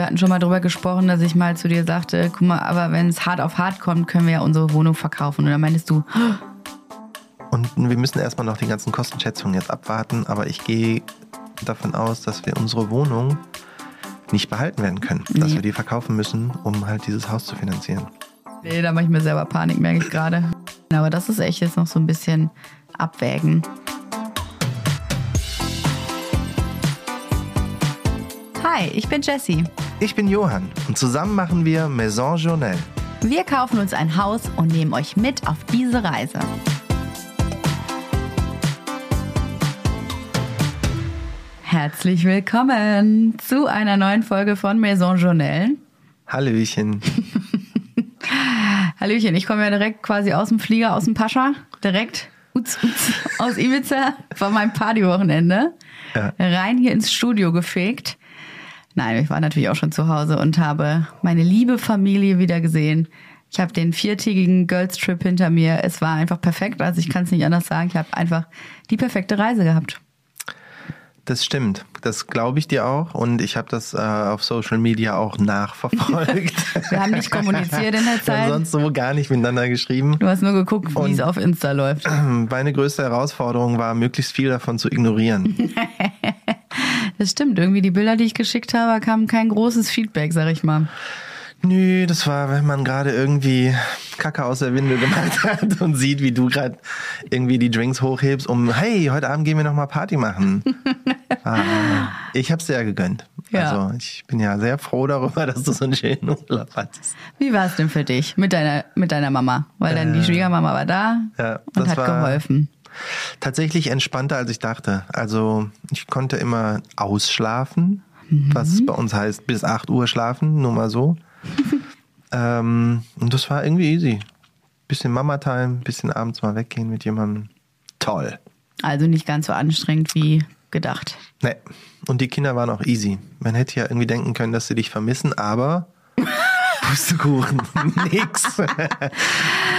Wir hatten schon mal drüber gesprochen, dass ich mal zu dir sagte, guck mal, aber wenn es hart auf hart kommt, können wir ja unsere Wohnung verkaufen. Und dann meintest du, Und wir müssen erstmal noch die ganzen Kostenschätzungen jetzt abwarten, aber ich gehe davon aus, dass wir unsere Wohnung nicht behalten werden können. Dass Nee. wir die verkaufen müssen, um halt dieses Haus zu finanzieren. nee, da mache ich mir selber Panik, merke ich gerade. Aber das ist echt jetzt noch so ein bisschen abwägen. Hi, ich bin Jessie. Ich bin Johann und zusammen machen wir Maison Journal. Wir kaufen uns ein Haus und nehmen euch mit auf diese Reise. Herzlich willkommen zu einer neuen Folge von Maison Journal. Hallöchen. Hallöchen, ich komme ja direkt quasi aus dem Flieger, aus dem Pascha, direkt uts, uts, aus Ibiza von meinem Partywochenende Ja. rein hier ins Studio gefegt. Nein, ich war natürlich auch schon zu Hause und habe meine liebe Familie wieder gesehen. Ich habe den viertägigen Girls Trip hinter mir. Es war einfach perfekt. Also ich kann es nicht anders sagen. Ich habe einfach die perfekte Reise gehabt. Das stimmt. Das glaube ich dir auch. Und ich habe das äh, auf Social Media auch nachverfolgt. Wir haben nicht kommuniziert in der Wir haben Zeit. sonst so gar nicht miteinander geschrieben. Du hast nur geguckt, wie es auf Insta läuft. Meine größte Herausforderung war, möglichst viel davon zu ignorieren. Das stimmt. Irgendwie die Bilder, die ich geschickt habe, kam kein großes Feedback, sag ich mal. Nö, das war, wenn man gerade irgendwie Kacke aus der Windel gemacht hat und sieht, wie du gerade irgendwie die Drinks hochhebst, um, hey, heute Abend gehen wir nochmal Party machen. ah, ich hab's dir ja gegönnt. Ja. Also ich bin ja sehr froh darüber, dass du so einen schönen Urlaub hattest. Wie war es denn für dich mit deiner, mit deiner Mama? Weil dann die Schwiegermama war da Äh. Ja, und das hat war- geholfen. Tatsächlich entspannter, als ich dachte. Also ich konnte immer ausschlafen, was bei uns heißt bis 8 Uhr schlafen, nur mal so. ähm, und das war irgendwie easy. Bisschen Mama-Time, bisschen abends mal weggehen mit jemandem. Toll. Also nicht ganz so anstrengend wie gedacht. Nee. Und die Kinder waren auch easy. Man hätte ja irgendwie denken können, dass sie dich vermissen, aber Pustekuchen, nix.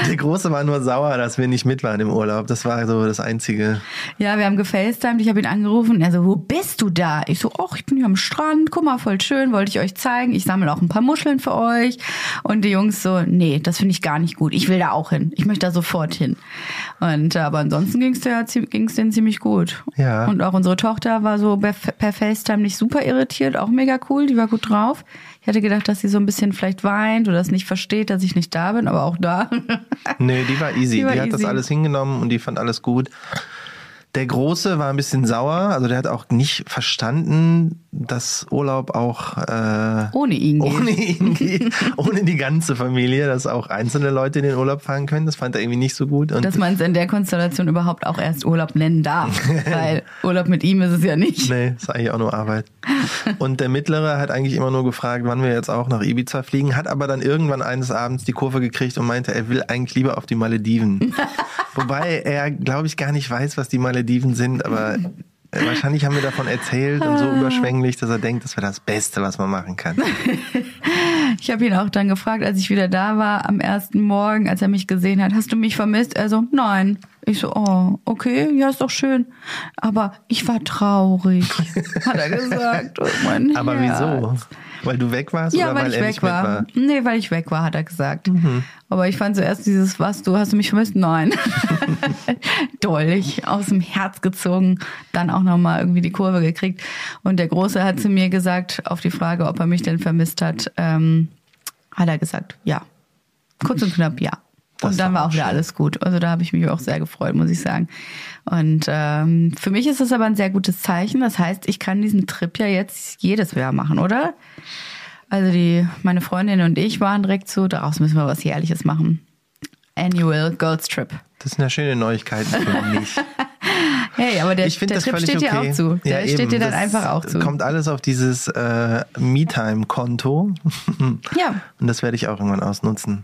Der Große war nur sauer, dass wir nicht mit waren im Urlaub. Das war so das Einzige. Ja, wir haben gefacetimed, ich habe ihn angerufen er so, wo bist du da? Ich so, ach, ich bin hier am Strand, guck mal, voll schön, wollte ich euch zeigen. Ich sammle auch ein paar Muscheln für euch. Und die Jungs so, nee, das finde ich gar nicht gut. Ich will da auch hin. Ich möchte da sofort hin. Und äh, aber ansonsten ging es denen ziemlich gut. Ja. Und auch unsere Tochter war so per, per FaceTime nicht super irritiert, auch mega cool, die war gut drauf. Ich hätte gedacht, dass sie so ein bisschen vielleicht weint oder es nicht versteht, dass ich nicht da bin, aber auch da. Nee, die war easy. Die Die, war hat das easy. alles hingenommen und die fand alles gut. Der Große war ein bisschen sauer, also der hat auch nicht verstanden, dass Urlaub auch äh, Ohne ihn geht. ohne ihn geht, ohne die ganze Familie, dass auch einzelne Leute in den Urlaub fahren können. Das fand er irgendwie nicht so gut. Und dass man es in der Konstellation überhaupt auch erst Urlaub nennen darf. Weil Urlaub mit ihm ist es ja nicht. Nee, ist eigentlich auch nur Arbeit. Und der Mittlere hat eigentlich immer nur gefragt, wann wir jetzt auch nach Ibiza fliegen, hat aber dann irgendwann eines Abends die Kurve gekriegt und meinte, er will eigentlich lieber auf die Malediven. Wobei er, glaube ich, gar nicht weiß, was die Malediven sind, aber äh, wahrscheinlich haben wir davon erzählt und so überschwänglich, dass er denkt, das wäre das Beste, was man machen kann. Ich habe ihn auch dann gefragt, als ich wieder da war am ersten Morgen, als er mich gesehen hat, hast du mich vermisst? Er so, nein. Ich so, oh, okay, ja, ist doch schön. Aber ich war traurig, hat er gesagt. Oh, Aber Herz. wieso? Weil du weg warst Ja, oder weil weil ich weg war. war? Nee, weil ich weg war, hat er gesagt. Mhm. Aber ich fand zuerst dieses, was, du hast du mich vermisst? Nein. Dolch aus dem Herz gezogen, dann auch nochmal irgendwie die Kurve gekriegt. Und der Große hat zu mir gesagt, auf die Frage, ob er mich denn vermisst hat, ähm, hat er gesagt, ja. Kurz und knapp, ja. Das und dann war auch wieder schön. alles gut. Also da habe ich mich auch sehr gefreut, muss ich sagen. Und ähm, für mich ist das aber ein sehr gutes Zeichen. Das heißt, ich kann diesen Trip ja jetzt jedes Jahr machen, oder? Also die, meine Freundin und ich waren direkt so, daraus müssen wir was Jährliches machen. Annual Girls Trip. Das sind ja schöne Neuigkeiten für mich. Hey, aber der, der Trip steht okay. dir auch zu. Der Ja, steht eben. dir dann Das einfach auch zu. Kommt alles auf dieses äh, Me-Time-Konto. Ja. Und das werde ich auch irgendwann ausnutzen.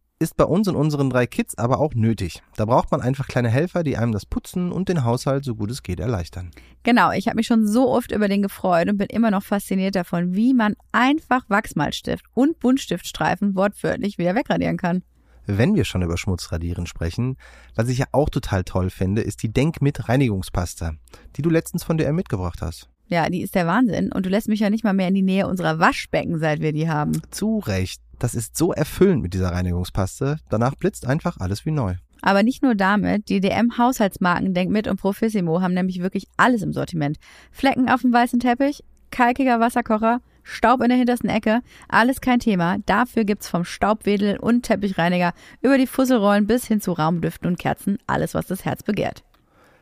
Ist bei uns und unseren drei Kids aber auch nötig. Da braucht man einfach kleine Helfer, die einem das Putzen und den Haushalt so gut es geht erleichtern. Genau, ich habe mich schon so oft über den gefreut und bin immer noch fasziniert davon, wie man einfach Wachsmalstift und Buntstiftstreifen wortwörtlich wieder wegradieren kann. Wenn wir schon über Schmutzradieren sprechen, was ich ja auch total toll finde, ist die Denk mit Reinigungspasta, die du letztens von DR mitgebracht hast. Ja, die ist der Wahnsinn und du lässt mich ja nicht mal mehr in die Nähe unserer Waschbecken, seit wir die haben. Zu Recht. Das ist so erfüllend mit dieser Reinigungspaste. Danach blitzt einfach alles wie neu. Aber nicht nur damit, die DM-Haushaltsmarken Denkmit und Profissimo haben nämlich wirklich alles im Sortiment. Flecken auf dem weißen Teppich, kalkiger Wasserkocher, Staub in der hintersten Ecke, alles kein Thema. Dafür gibt's vom Staubwedel und Teppichreiniger über die Fusselrollen bis hin zu Raumdüften und Kerzen alles, was das Herz begehrt.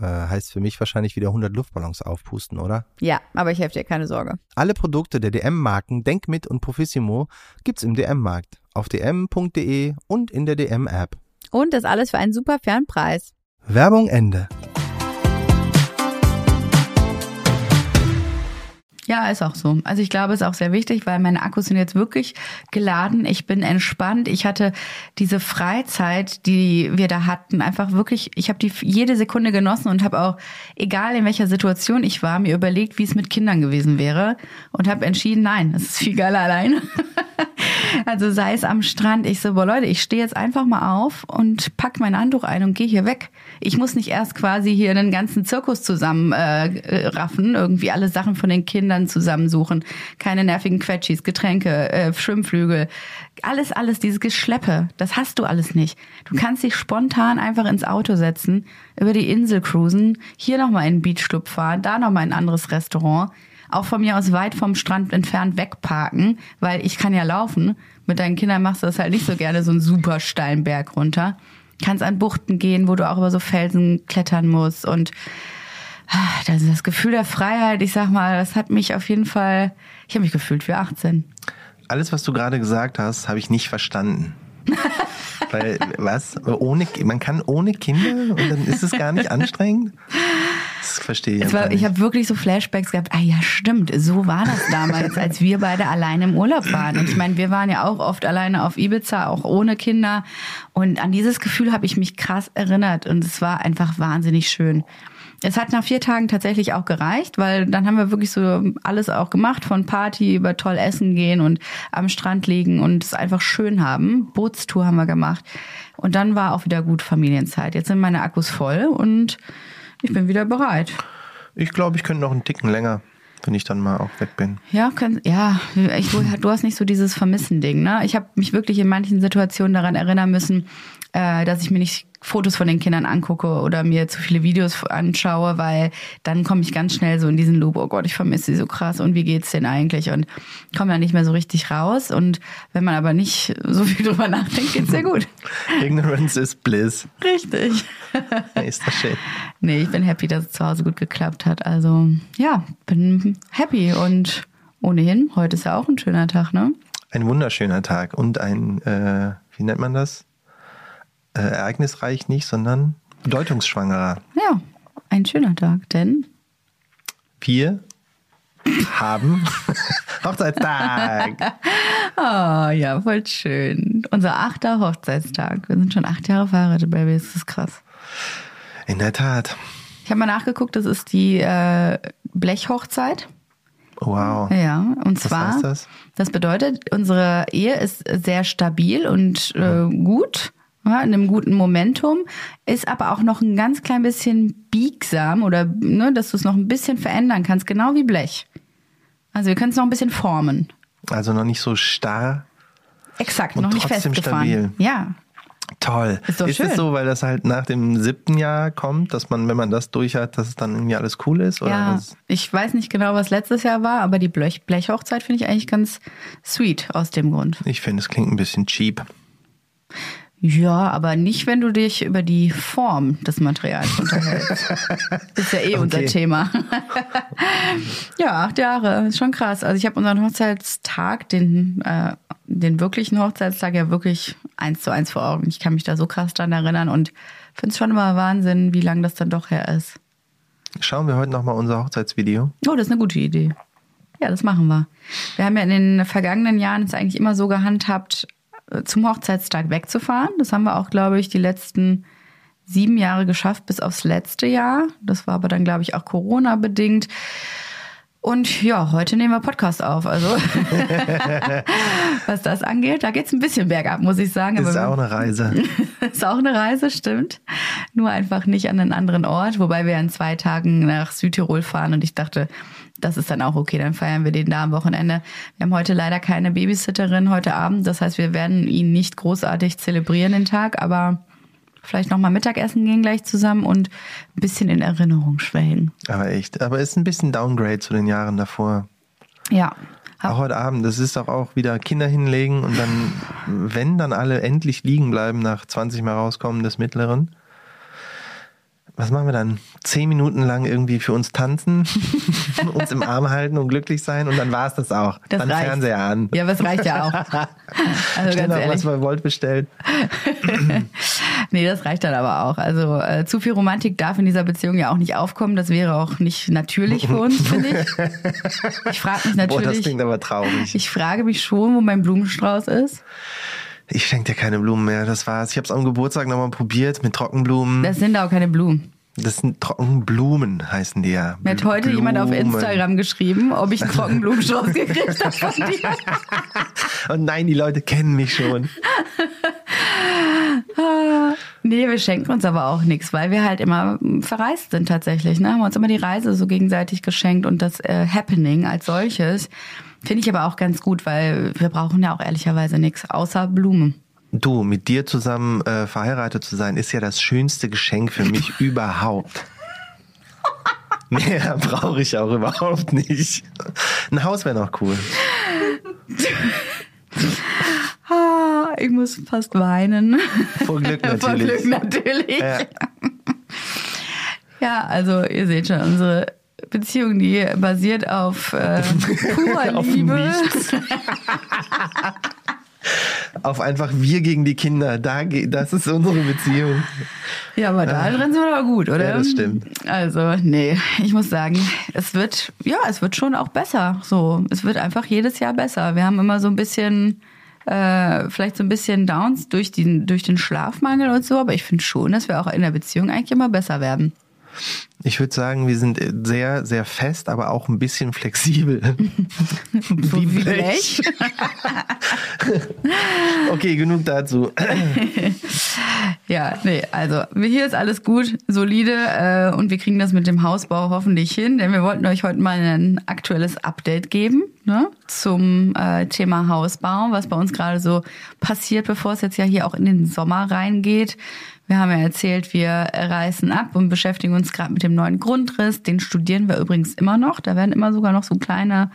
Äh, heißt für mich wahrscheinlich wieder 100 Luftballons aufpusten, oder? Ja, aber ich helfe dir, keine Sorge. Alle Produkte der DM-Marken Denkmit und Profissimo gibt's im DM-Markt, auf dm.de und in der DM-App. Und das alles für einen super fairen Preis. Werbung Ende. Ja, ist auch so. Also ich glaube, es ist auch sehr wichtig, weil meine Akkus sind jetzt wirklich geladen. Ich bin entspannt. Ich hatte diese Freizeit, die wir da hatten, einfach wirklich, ich habe die jede Sekunde genossen und habe auch, egal in welcher Situation ich war, mir überlegt, wie es mit Kindern gewesen wäre und habe entschieden, nein, es ist viel geiler alleine. also sei es am Strand, ich so, boah Leute, ich stehe jetzt einfach mal auf und pack mein Handtuch ein und gehe hier weg. Ich muss nicht erst quasi hier einen ganzen Zirkus zusammen äh, raffen, irgendwie alle Sachen von den Kindern zusammensuchen. Keine nervigen Quetschis, Getränke, äh, Schwimmflügel. Alles, alles, dieses Geschleppe, das hast du alles nicht. Du kannst dich spontan einfach ins Auto setzen, über die Insel cruisen, hier nochmal in den Beachclub fahren, da nochmal in ein anderes Restaurant, auch von mir aus weit vom Strand entfernt wegparken, weil ich kann ja laufen. Mit deinen Kindern machst du das halt nicht so gerne, so einen super steilen Berg runter. Kannst an Buchten gehen, wo du auch über so Felsen klettern musst und das, das Gefühl der Freiheit, ich sag mal, das hat mich auf jeden Fall, ich habe mich gefühlt wie 18. Alles, was du gerade gesagt hast, habe ich nicht verstanden. Weil, was? Ohne, man kann ohne Kinder und dann ist es gar nicht anstrengend? Das verstehe ich. War, ich habe wirklich so Flashbacks gehabt. Ah ja, stimmt. So war das damals, als wir beide alleine im Urlaub waren. Und ich meine, wir waren ja auch oft alleine auf Ibiza, auch ohne Kinder. Und an dieses Gefühl habe ich mich krass erinnert. Und es war einfach wahnsinnig schön. Es hat nach vier Tagen tatsächlich auch gereicht, weil dann haben wir wirklich so alles auch gemacht, von Party über toll essen gehen und am Strand liegen und es einfach schön haben. Bootstour haben wir gemacht. Und dann war auch wieder gut Familienzeit. Jetzt sind meine Akkus voll und ich bin wieder bereit. Ich glaube, ich könnte noch einen Ticken länger wenn ich dann mal auch weg bin. Ja, kann, ja, ich, du hast nicht so dieses Vermissen-Ding. Ne? Ich habe mich wirklich in manchen Situationen daran erinnern müssen, äh, dass ich mir nicht Fotos von den Kindern angucke oder mir zu viele Videos anschaue, weil dann komme ich ganz schnell so in diesen Loop, oh Gott, ich vermisse sie so krass und wie geht's denn eigentlich? Und komme dann nicht mehr so richtig raus. Und wenn man aber nicht so viel drüber nachdenkt, geht's sehr gut. Ignorance is bliss. Richtig. ist das schön. Nee, ich bin happy, dass es zu Hause gut geklappt hat. Also ja, bin happy und ohnehin, heute ist ja auch ein schöner Tag, ne? Ein wunderschöner Tag und ein, äh, wie nennt man das? Äh, ereignisreich nicht, sondern bedeutungsschwangerer. Ja, ein schöner Tag, denn wir haben Hochzeitstag. oh ja, voll schön. Unser achter Hochzeitstag. Wir sind schon acht Jahre verheiratet, Baby. Das ist krass. In der Tat. Ich habe mal nachgeguckt, das ist die äh, Blechhochzeit. Wow. Ja, und zwar, Was heißt das? das bedeutet, unsere Ehe ist sehr stabil und äh, gut ja, in einem guten Momentum, ist aber auch noch ein ganz klein bisschen biegsam oder ne, dass du es noch ein bisschen verändern kannst, genau wie Blech. Also wir können es noch ein bisschen formen. Also noch nicht so starr. Exakt, noch nicht trotzdem festgefahren. stabil. Ja. Toll. Ist doch ist schön. es so, weil das halt nach dem siebten Jahr kommt, dass man, wenn man das durch hat, dass es dann irgendwie alles cool ist? Oder Ja, was? ich weiß nicht genau, was letztes Jahr war, aber die Blech Blechhochzeit finde ich eigentlich ganz sweet aus dem Grund. Ich finde, es klingt ein bisschen cheap. Ja, aber nicht, wenn du dich über die Form des Materials unterhältst. ist ja eh unser Okay. Thema. ja, acht Jahre, ist schon krass. Also ich habe unseren Hochzeitstag, den, äh, den wirklichen Hochzeitstag ja wirklich eins zu eins vor Augen. Ich kann mich da so krass dran erinnern und finde es schon immer Wahnsinn, wie lang das dann doch her ist. Schauen wir heute nochmal unser Hochzeitsvideo. Oh, das ist eine gute Idee. Ja, das machen wir. Wir haben ja in den vergangenen Jahren es eigentlich immer so gehandhabt, zum Hochzeitstag wegzufahren. Das haben wir auch, glaube ich, die letzten sieben Jahre geschafft, bis aufs letzte Jahr. Das war aber dann, glaube ich, auch Corona-bedingt. Und ja, heute nehmen wir Podcast auf. Also, was das angeht, da geht's ein bisschen bergab, muss ich sagen. Ist Aber auch eine Reise. ist auch eine Reise, stimmt. Nur einfach nicht an einen anderen Ort, wobei wir in zwei Tagen nach Südtirol fahren und ich dachte, das ist dann auch okay, dann feiern wir den da am Wochenende. Wir haben heute leider keine Babysitterin heute Abend, das heißt, wir werden ihn nicht großartig zelebrieren den Tag, aber vielleicht nochmal Mittagessen gehen gleich zusammen und ein bisschen in Erinnerung schwelgen. Aber echt. Aber ist ein bisschen Downgrade zu den Jahren davor. Ja. Auch heute Abend, das ist doch auch wieder Kinder hinlegen und dann, wenn dann alle endlich liegen bleiben nach 20 Mal rauskommen des Mittleren. Was machen wir dann? Zehn Minuten lang irgendwie für uns tanzen, uns im Arm halten und glücklich sein und dann war es das auch. Das dann reicht. Fernseher an. Ja, aber es reicht ja auch. Also Schnell ganz noch ehrlich. was bei Volt bestellt. Nee, das reicht dann aber auch. Also äh, zu viel Romantik darf in dieser Beziehung ja auch nicht aufkommen. Das wäre auch nicht natürlich für uns, finde ich. Ich frage mich Boah, das natürlich, klingt aber traurig. ich frage mich schon, wo mein Blumenstrauß ist. Ich schenke dir keine Blumen mehr, das war's. Ich habe es am Geburtstag nochmal probiert mit Trockenblumen. Das sind auch keine Blumen. Das sind Trockenblumen, heißen die ja. Mir hat heute Blumen. jemand auf Instagram geschrieben, ob ich einen Trockenblumenstrauß gekriegt habe von dir. Und nein, die Leute kennen mich schon. Nee, wir schenken uns aber auch nichts, weil wir halt immer mm, verreist sind tatsächlich. Ne? Haben uns immer die Reise so gegenseitig geschenkt und das äh, Happening als solches finde ich aber auch ganz gut, weil wir brauchen ja auch ehrlicherweise nichts außer Blumen. Du, mit dir zusammen äh, verheiratet zu sein, ist ja das schönste Geschenk für mich überhaupt. Mehr brauche ich auch überhaupt nicht. Ein Haus wäre noch cool. Ah, ich muss fast weinen. Vor Glück natürlich. Vor Glück natürlich. Ja. Ja, also ihr seht schon, unsere Beziehung, die basiert auf äh, purer Auf Liebe. Auf einfach wir gegen die Kinder. Da, das ist unsere Beziehung. Ja, aber da drin sind wir doch gut, oder? Ja, das stimmt. Also, nee, ich muss sagen, es wird, ja, es wird schon auch besser. So, es wird einfach jedes Jahr besser. Wir haben immer so ein bisschen, äh, vielleicht so ein bisschen Downs durch den, durch den Schlafmangel und so, aber ich finde schon, dass wir auch in der Beziehung eigentlich immer besser werden. Ich würde sagen, wir sind sehr, sehr fest, aber auch ein bisschen flexibel. Wie Blech. Okay, genug dazu. Ja, nee, also hier ist alles gut, solide äh, und wir kriegen das mit dem Hausbau hoffentlich hin, denn wir wollten euch heute mal ein aktuelles Update geben ne, zum äh, Thema Hausbau, was bei uns gerade so passiert, bevor es jetzt ja hier auch in den Sommer reingeht. Wir haben ja erzählt, wir reißen ab und beschäftigen uns gerade mit dem neuen Grundriss. Den studieren wir übrigens immer noch. Da werden immer sogar noch so kleine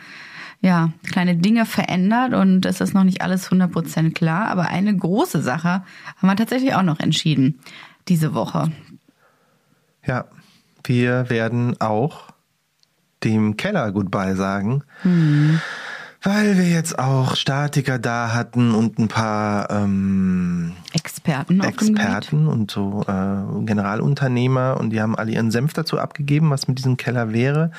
ja, kleine Dinge verändert und es ist noch nicht alles 100% klar. Aber eine große Sache haben wir tatsächlich auch noch entschieden diese Woche. Ja, wir werden auch dem Keller Goodbye sagen, weil wir jetzt auch Statiker da hatten und ein paar ähm, Experten. Experten und so äh, Generalunternehmer und die haben alle ihren Senf dazu abgegeben, was mit diesem Keller wäre.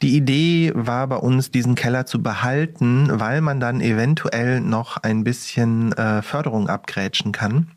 Die Idee war bei uns, diesen Keller zu behalten, weil man dann eventuell noch ein bisschen äh, Förderung abgrätschen kann.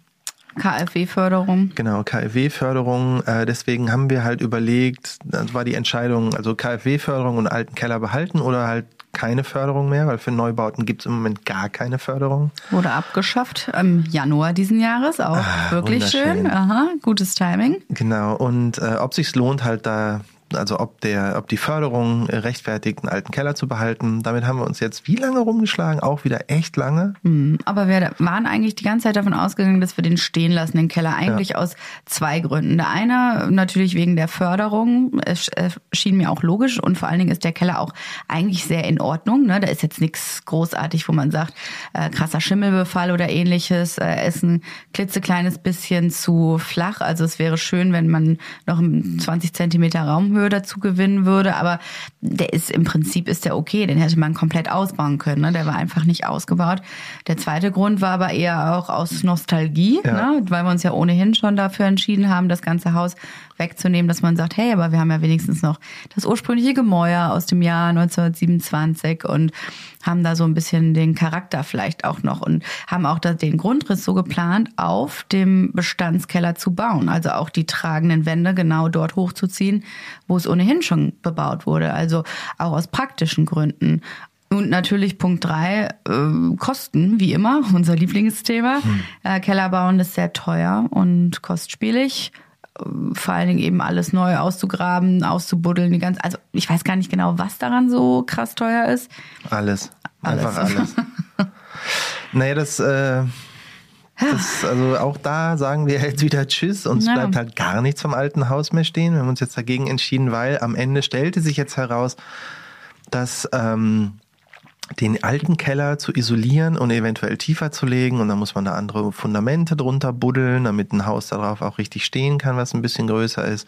KfW-Förderung. Genau, KfW-Förderung. Äh, deswegen haben wir halt überlegt, das war die Entscheidung, also KfW-Förderung und alten Keller behalten oder halt keine Förderung mehr, weil für Neubauten gibt es im Moment gar keine Förderung. Wurde abgeschafft im Januar diesen Jahres. Auch Ah, wirklich schön. Aha, gutes Timing. Genau, und äh, ob sich's lohnt, halt da also ob der, ob die Förderung rechtfertigt, einen alten Keller zu behalten. Damit haben wir uns jetzt wie lange rumgeschlagen? Auch wieder echt lange. Mhm. Aber wir waren eigentlich die ganze Zeit davon ausgegangen, dass wir den stehen lassen, den Keller. Eigentlich ja. aus zwei Gründen. Der eine natürlich wegen der Förderung. Es schien mir auch logisch und vor allen Dingen ist der Keller auch eigentlich sehr in Ordnung. Ne? Da ist jetzt nichts großartig, wo man sagt, äh, krasser Schimmelbefall oder ähnliches. Äh, ist ein klitzekleines bisschen zu flach. Also es wäre schön, wenn man noch 20 Zentimeter Raumhöhe dazu gewinnen würde. Aber der ist im Prinzip ist der okay. Den hätte man komplett ausbauen können. Ne? Der war einfach nicht ausgebaut. Der zweite Grund war aber eher auch aus Nostalgie, ja. ne? weil wir uns ja ohnehin schon dafür entschieden haben, das ganze Haus wegzunehmen, dass man sagt, hey, aber wir haben ja wenigstens noch das ursprüngliche Gemäuer aus dem Jahr 1927 und haben da so ein bisschen den Charakter vielleicht auch noch und haben auch den Grundriss so geplant, auf dem Bestandskeller zu bauen. Also auch die tragenden Wände genau dort hochzuziehen, wo es ohnehin schon bebaut wurde. Also auch aus praktischen Gründen. Und natürlich Punkt drei, äh, Kosten, wie immer, unser Lieblingsthema. Hm. Äh, Keller bauen ist sehr teuer und kostspielig vor allen Dingen eben alles neu auszugraben, auszubuddeln, die ganze, also ich weiß gar nicht genau, was daran so krass teuer ist. Alles. Einfach alles. alles. naja, das, äh, das, also auch da sagen wir jetzt wieder Tschüss. Uns ja. bleibt halt gar nichts vom alten Haus mehr stehen. Wir haben uns jetzt dagegen entschieden, weil am Ende stellte sich jetzt heraus, dass ähm, den alten Keller zu isolieren und eventuell tiefer zu legen. Und dann muss man da andere Fundamente drunter buddeln, damit ein Haus darauf auch richtig stehen kann, was ein bisschen größer ist.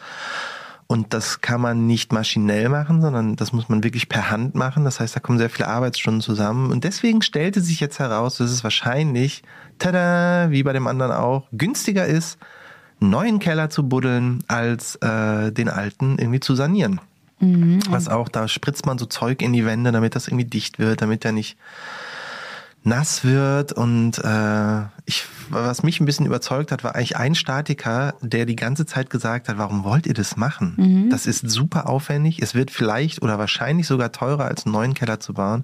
Und das kann man nicht maschinell machen, sondern das muss man wirklich per Hand machen. Das heißt, da kommen sehr viele Arbeitsstunden zusammen. Und deswegen stellte sich jetzt heraus, dass es wahrscheinlich, tada, wie bei dem anderen auch, günstiger ist, einen neuen Keller zu buddeln, als äh, den alten irgendwie zu sanieren. Mhm. Was auch, da spritzt man so Zeug in die Wände, damit das irgendwie dicht wird, damit der nicht nass wird und äh, ich, was mich ein bisschen überzeugt hat, war eigentlich ein Statiker, der die ganze Zeit gesagt hat, warum wollt ihr das machen? Mhm. Das ist super aufwendig, es wird vielleicht oder wahrscheinlich sogar teurer als einen neuen Keller zu bauen.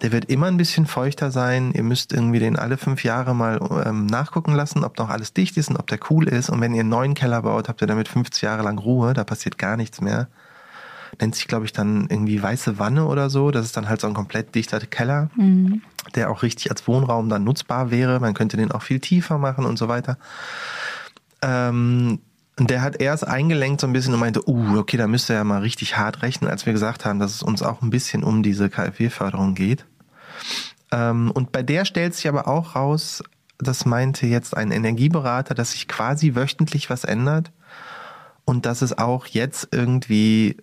Der wird immer ein bisschen feuchter sein, ihr müsst irgendwie den alle fünf Jahre mal ähm, nachgucken lassen, ob noch alles dicht ist und ob der cool ist und wenn ihr einen neuen Keller baut, habt ihr damit 50 Jahre lang Ruhe, da passiert gar nichts mehr nennt sich, glaube ich, dann irgendwie Weiße Wanne oder so. Das ist dann halt so ein komplett dichter Keller, mhm. der auch richtig als Wohnraum dann nutzbar wäre. Man könnte den auch viel tiefer machen und so weiter. Ähm, und der hat erst eingelenkt so ein bisschen und meinte, uh, okay, da müsste er ja mal richtig hart rechnen, als wir gesagt haben, dass es uns auch ein bisschen um diese KfW-Förderung geht. Ähm, und bei der stellt sich aber auch raus, das meinte jetzt ein Energieberater, dass sich quasi wöchentlich was ändert und dass es auch jetzt irgendwie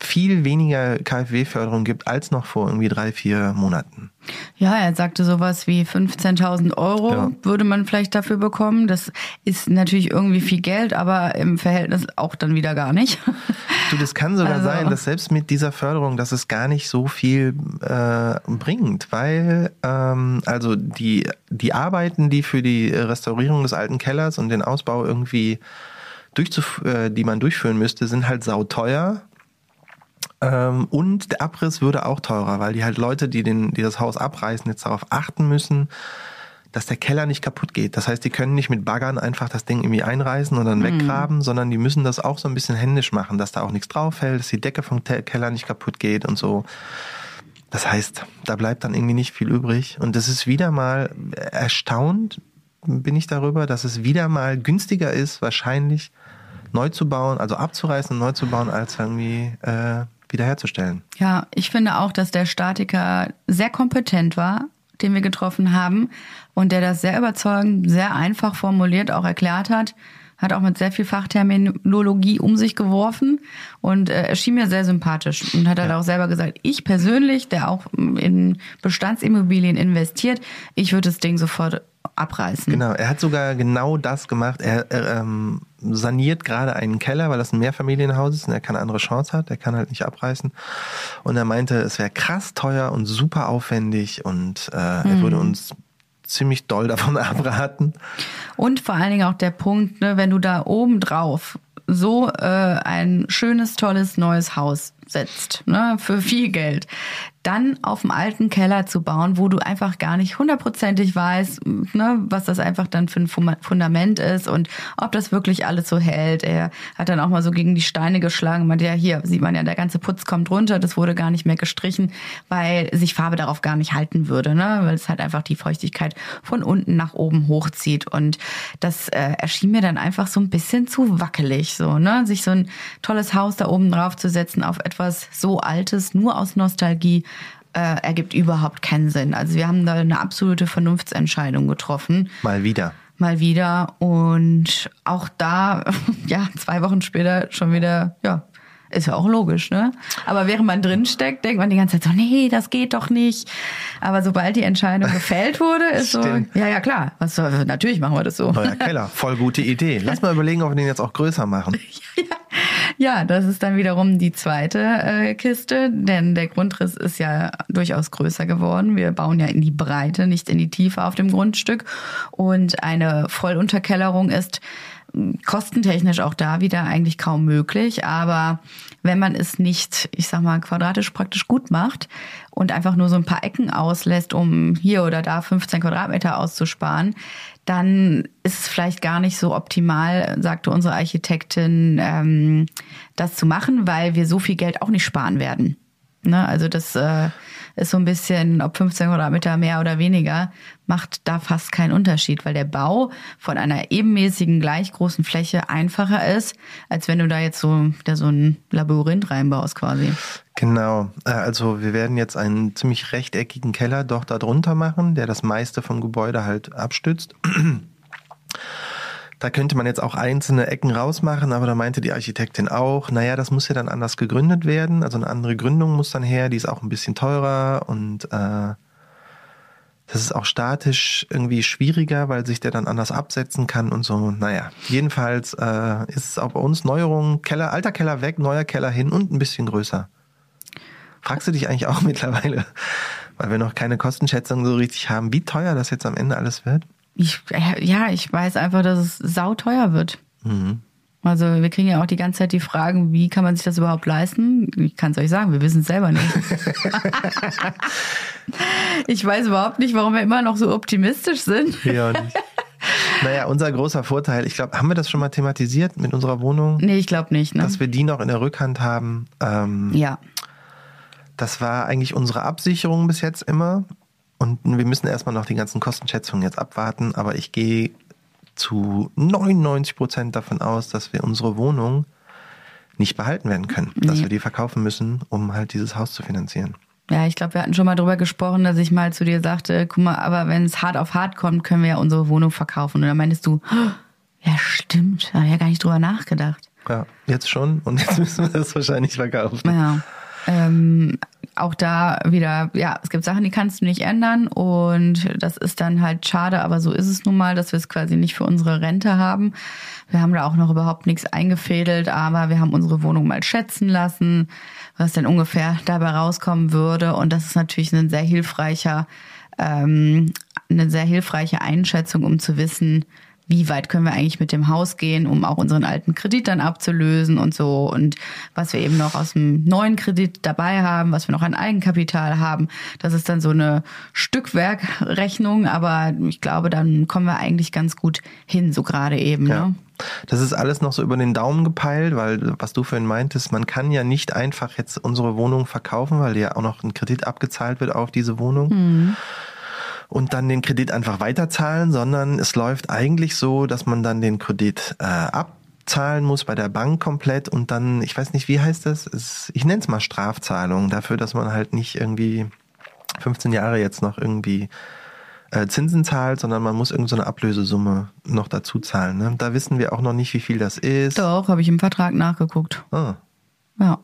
viel weniger KfW-Förderung gibt als noch vor irgendwie drei, vier Monaten. Ja, er sagte sowas wie 15.000 Euro ja. würde man vielleicht dafür bekommen. Das ist natürlich irgendwie viel Geld, aber im Verhältnis auch dann wieder gar nicht. Du, das kann sogar also. sein, dass selbst mit dieser Förderung, dass es gar nicht so viel äh, bringt, weil ähm, also die die Arbeiten, die für die Restaurierung des alten Kellers und den Ausbau irgendwie durchzuf äh, die man durchführen müsste, sind halt sauteuer und der Abriss würde auch teurer, weil die halt Leute, die, den, die das Haus abreißen, jetzt darauf achten müssen, dass der Keller nicht kaputt geht. Das heißt, die können nicht mit Baggern einfach das Ding irgendwie einreißen und dann mhm. weggraben, sondern die müssen das auch so ein bisschen händisch machen, dass da auch nichts drauf fällt, dass die Decke vom Keller nicht kaputt geht und so. Das heißt, da bleibt dann irgendwie nicht viel übrig. Und das ist wieder mal erstaunt, bin ich darüber, dass es wieder mal günstiger ist, wahrscheinlich neu zu bauen, also abzureißen und neu zu bauen, als irgendwie äh, wiederherzustellen. Ja, ich finde auch, dass der Statiker sehr kompetent war, den wir getroffen haben und der das sehr überzeugend, sehr einfach formuliert auch erklärt hat. Hat auch mit sehr viel Fachterminologie um sich geworfen und äh, er schien mir sehr sympathisch und hat halt ja. auch selber gesagt, ich persönlich, der auch in Bestandsimmobilien investiert, ich würde das Ding sofort abreißen. Genau, er hat sogar genau das gemacht. Er, er ähm, saniert gerade einen Keller, weil das ein Mehrfamilienhaus ist und er keine andere Chance hat. Er kann halt nicht abreißen. Und er meinte, es wäre krass teuer und super aufwendig und äh, mhm. er würde uns ziemlich doll davon abraten. Und vor allen Dingen auch der Punkt, ne, wenn du da oben drauf so äh, ein schönes, tolles neues Haus setzt, ne, für viel Geld, dann auf dem alten Keller zu bauen, wo du einfach gar nicht hundertprozentig weißt, ne, was das einfach dann für ein Fundament ist und ob das wirklich alles so hält. Er hat dann auch mal so gegen die Steine geschlagen. Man ja hier sieht man ja, der ganze Putz kommt runter, das wurde gar nicht mehr gestrichen, weil sich Farbe darauf gar nicht halten würde, ne, weil es halt einfach die Feuchtigkeit von unten nach oben hochzieht und das äh, erschien mir dann einfach so ein bisschen zu wackelig, so ne, sich so ein tolles Haus da oben drauf zu setzen auf etwas so altes, nur aus Nostalgie äh, ergibt überhaupt keinen Sinn. Also wir haben da eine absolute Vernunftsentscheidung getroffen. Mal wieder. Mal wieder. Und auch da, ja, zwei Wochen später schon wieder, ja, ist ja auch logisch, ne? Aber während man drinsteckt, denkt man die ganze Zeit so, nee, das geht doch nicht. Aber sobald die Entscheidung gefällt wurde, ist so, ja, ja, klar. Was, natürlich machen wir das so. Neuer Keller, voll gute Idee. Lass mal überlegen, ob wir den jetzt auch größer machen. ja. Ja, das ist dann wiederum die zweite äh, Kiste, denn der Grundriss ist ja durchaus größer geworden. Wir bauen ja in die Breite, nicht in die Tiefe auf dem Grundstück. Und eine Vollunterkellerung ist kostentechnisch auch da wieder eigentlich kaum möglich. Aber wenn man es nicht, ich sag mal, quadratisch praktisch gut macht und einfach nur so ein paar Ecken auslässt, um hier oder da 15 Quadratmeter auszusparen, dann ist es vielleicht gar nicht so optimal, sagte unsere Architektin, ähm, das zu machen, weil wir so viel Geld auch nicht sparen werden. Ne? Also das äh, ist so ein bisschen, ob 15 Quadratmeter mehr oder weniger, macht da fast keinen Unterschied, weil der Bau von einer ebenmäßigen, gleich großen Fläche einfacher ist, als wenn du da jetzt so, da so ein Labyrinth reinbaust quasi. Genau, äh, also wir werden jetzt einen ziemlich rechteckigen Keller doch da drunter machen, der das meiste vom Gebäude halt abstützt. Da könnte man jetzt auch einzelne Ecken rausmachen, aber da meinte die Architektin auch, naja, das muss ja dann anders gegründet werden. Also eine andere Gründung muss dann her, die ist auch ein bisschen teurer und äh, das ist auch statisch irgendwie schwieriger, weil sich der dann anders absetzen kann und so. Naja, jedenfalls äh, ist es auch bei uns Neuerung, Keller, alter Keller weg, neuer Keller hin und ein bisschen größer. Fragst du dich eigentlich auch mittlerweile, weil wir noch keine Kostenschätzung so richtig haben, wie teuer das jetzt am Ende alles wird? Ich, ja, ich weiß einfach, dass es sauteuer wird. Mhm. Also wir kriegen ja auch die ganze Zeit die Fragen, wie kann man sich das überhaupt leisten? Ich kann es euch sagen, wir wissen es selber nicht. ich weiß überhaupt nicht, warum wir immer noch so optimistisch sind. Ja. Naja, unser großer Vorteil, ich glaube, haben wir das schon mal thematisiert mit unserer Wohnung? Nee, ich glaube nicht. Ne? Dass wir die noch in der Rückhand haben. Ähm, ja. Das war eigentlich unsere Absicherung bis jetzt immer. Und wir müssen erstmal noch die ganzen Kostenschätzungen jetzt abwarten, aber ich gehe zu 99 Prozent davon aus, dass wir unsere Wohnung nicht behalten werden können, nee. dass wir die verkaufen müssen, um halt dieses Haus zu finanzieren. Ja, ich glaube, wir hatten schon mal drüber gesprochen, dass ich mal zu dir sagte, guck mal, aber wenn es hart auf hart kommt, können wir ja unsere Wohnung verkaufen. Und dann meintest du, oh, ja stimmt, da habe ich ja gar nicht drüber nachgedacht. Ja, jetzt schon und jetzt müssen wir das wahrscheinlich verkaufen. Ja. Ähm, auch da wieder, ja, es gibt Sachen, die kannst du nicht ändern und das ist dann halt schade, aber so ist es nun mal, dass wir es quasi nicht für unsere Rente haben. Wir haben da auch noch überhaupt nichts eingefädelt, aber wir haben unsere Wohnung mal schätzen lassen, was denn ungefähr dabei rauskommen würde und das ist natürlich ein sehr hilfreicher, ähm, eine sehr hilfreiche Einschätzung, um zu wissen, wie weit können wir eigentlich mit dem Haus gehen, um auch unseren alten Kredit dann abzulösen und so und was wir eben noch aus dem neuen Kredit dabei haben, was wir noch an Eigenkapital haben. Das ist dann so eine Stückwerkrechnung, aber ich glaube, dann kommen wir eigentlich ganz gut hin, so gerade eben. Ja. Ne? Das ist alles noch so über den Daumen gepeilt, weil was du vorhin meintest, man kann ja nicht einfach jetzt unsere Wohnung verkaufen, weil ja auch noch ein Kredit abgezahlt wird auf diese Wohnung. Mhm und dann den Kredit einfach weiterzahlen, sondern es läuft eigentlich so, dass man dann den Kredit äh, abzahlen muss bei der Bank komplett und dann, ich weiß nicht, wie heißt das? Es, ich nenne es mal Strafzahlung dafür, dass man halt nicht irgendwie 15 Jahre jetzt noch irgendwie äh, Zinsen zahlt, sondern man muss irgendeine so Ablösesumme noch dazu zahlen. Ne? Da wissen wir auch noch nicht, wie viel das ist. Doch, habe ich im Vertrag nachgeguckt. Ah. Ja.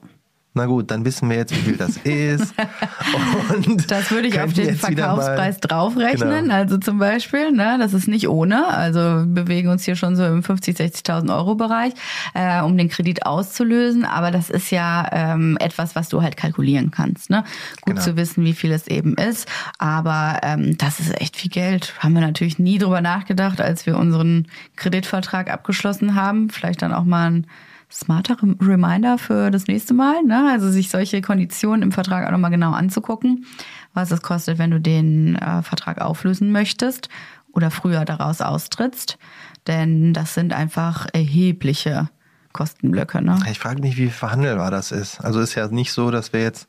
Na gut, dann wissen wir jetzt, wie viel das ist. Und das würde ich auf den Verkaufspreis draufrechnen. Genau. Also zum Beispiel, ne, das ist nicht ohne. Also wir bewegen uns hier schon so im 50, 60.000 Euro Bereich, äh, um den Kredit auszulösen. Aber das ist ja ähm, etwas, was du halt kalkulieren kannst. Ne? Gut genau. zu wissen, wie viel es eben ist. Aber ähm, das ist echt viel Geld. Haben wir natürlich nie drüber nachgedacht, als wir unseren Kreditvertrag abgeschlossen haben. Vielleicht dann auch mal ein smarter Reminder für das nächste Mal. Ne? Also sich solche Konditionen im Vertrag auch nochmal genau anzugucken, was es kostet, wenn du den äh, Vertrag auflösen möchtest oder früher daraus austrittst. Denn das sind einfach erhebliche Kostenblöcke. Ne? Ich frage mich, wie verhandelbar das ist. Also ist ja nicht so, dass wir jetzt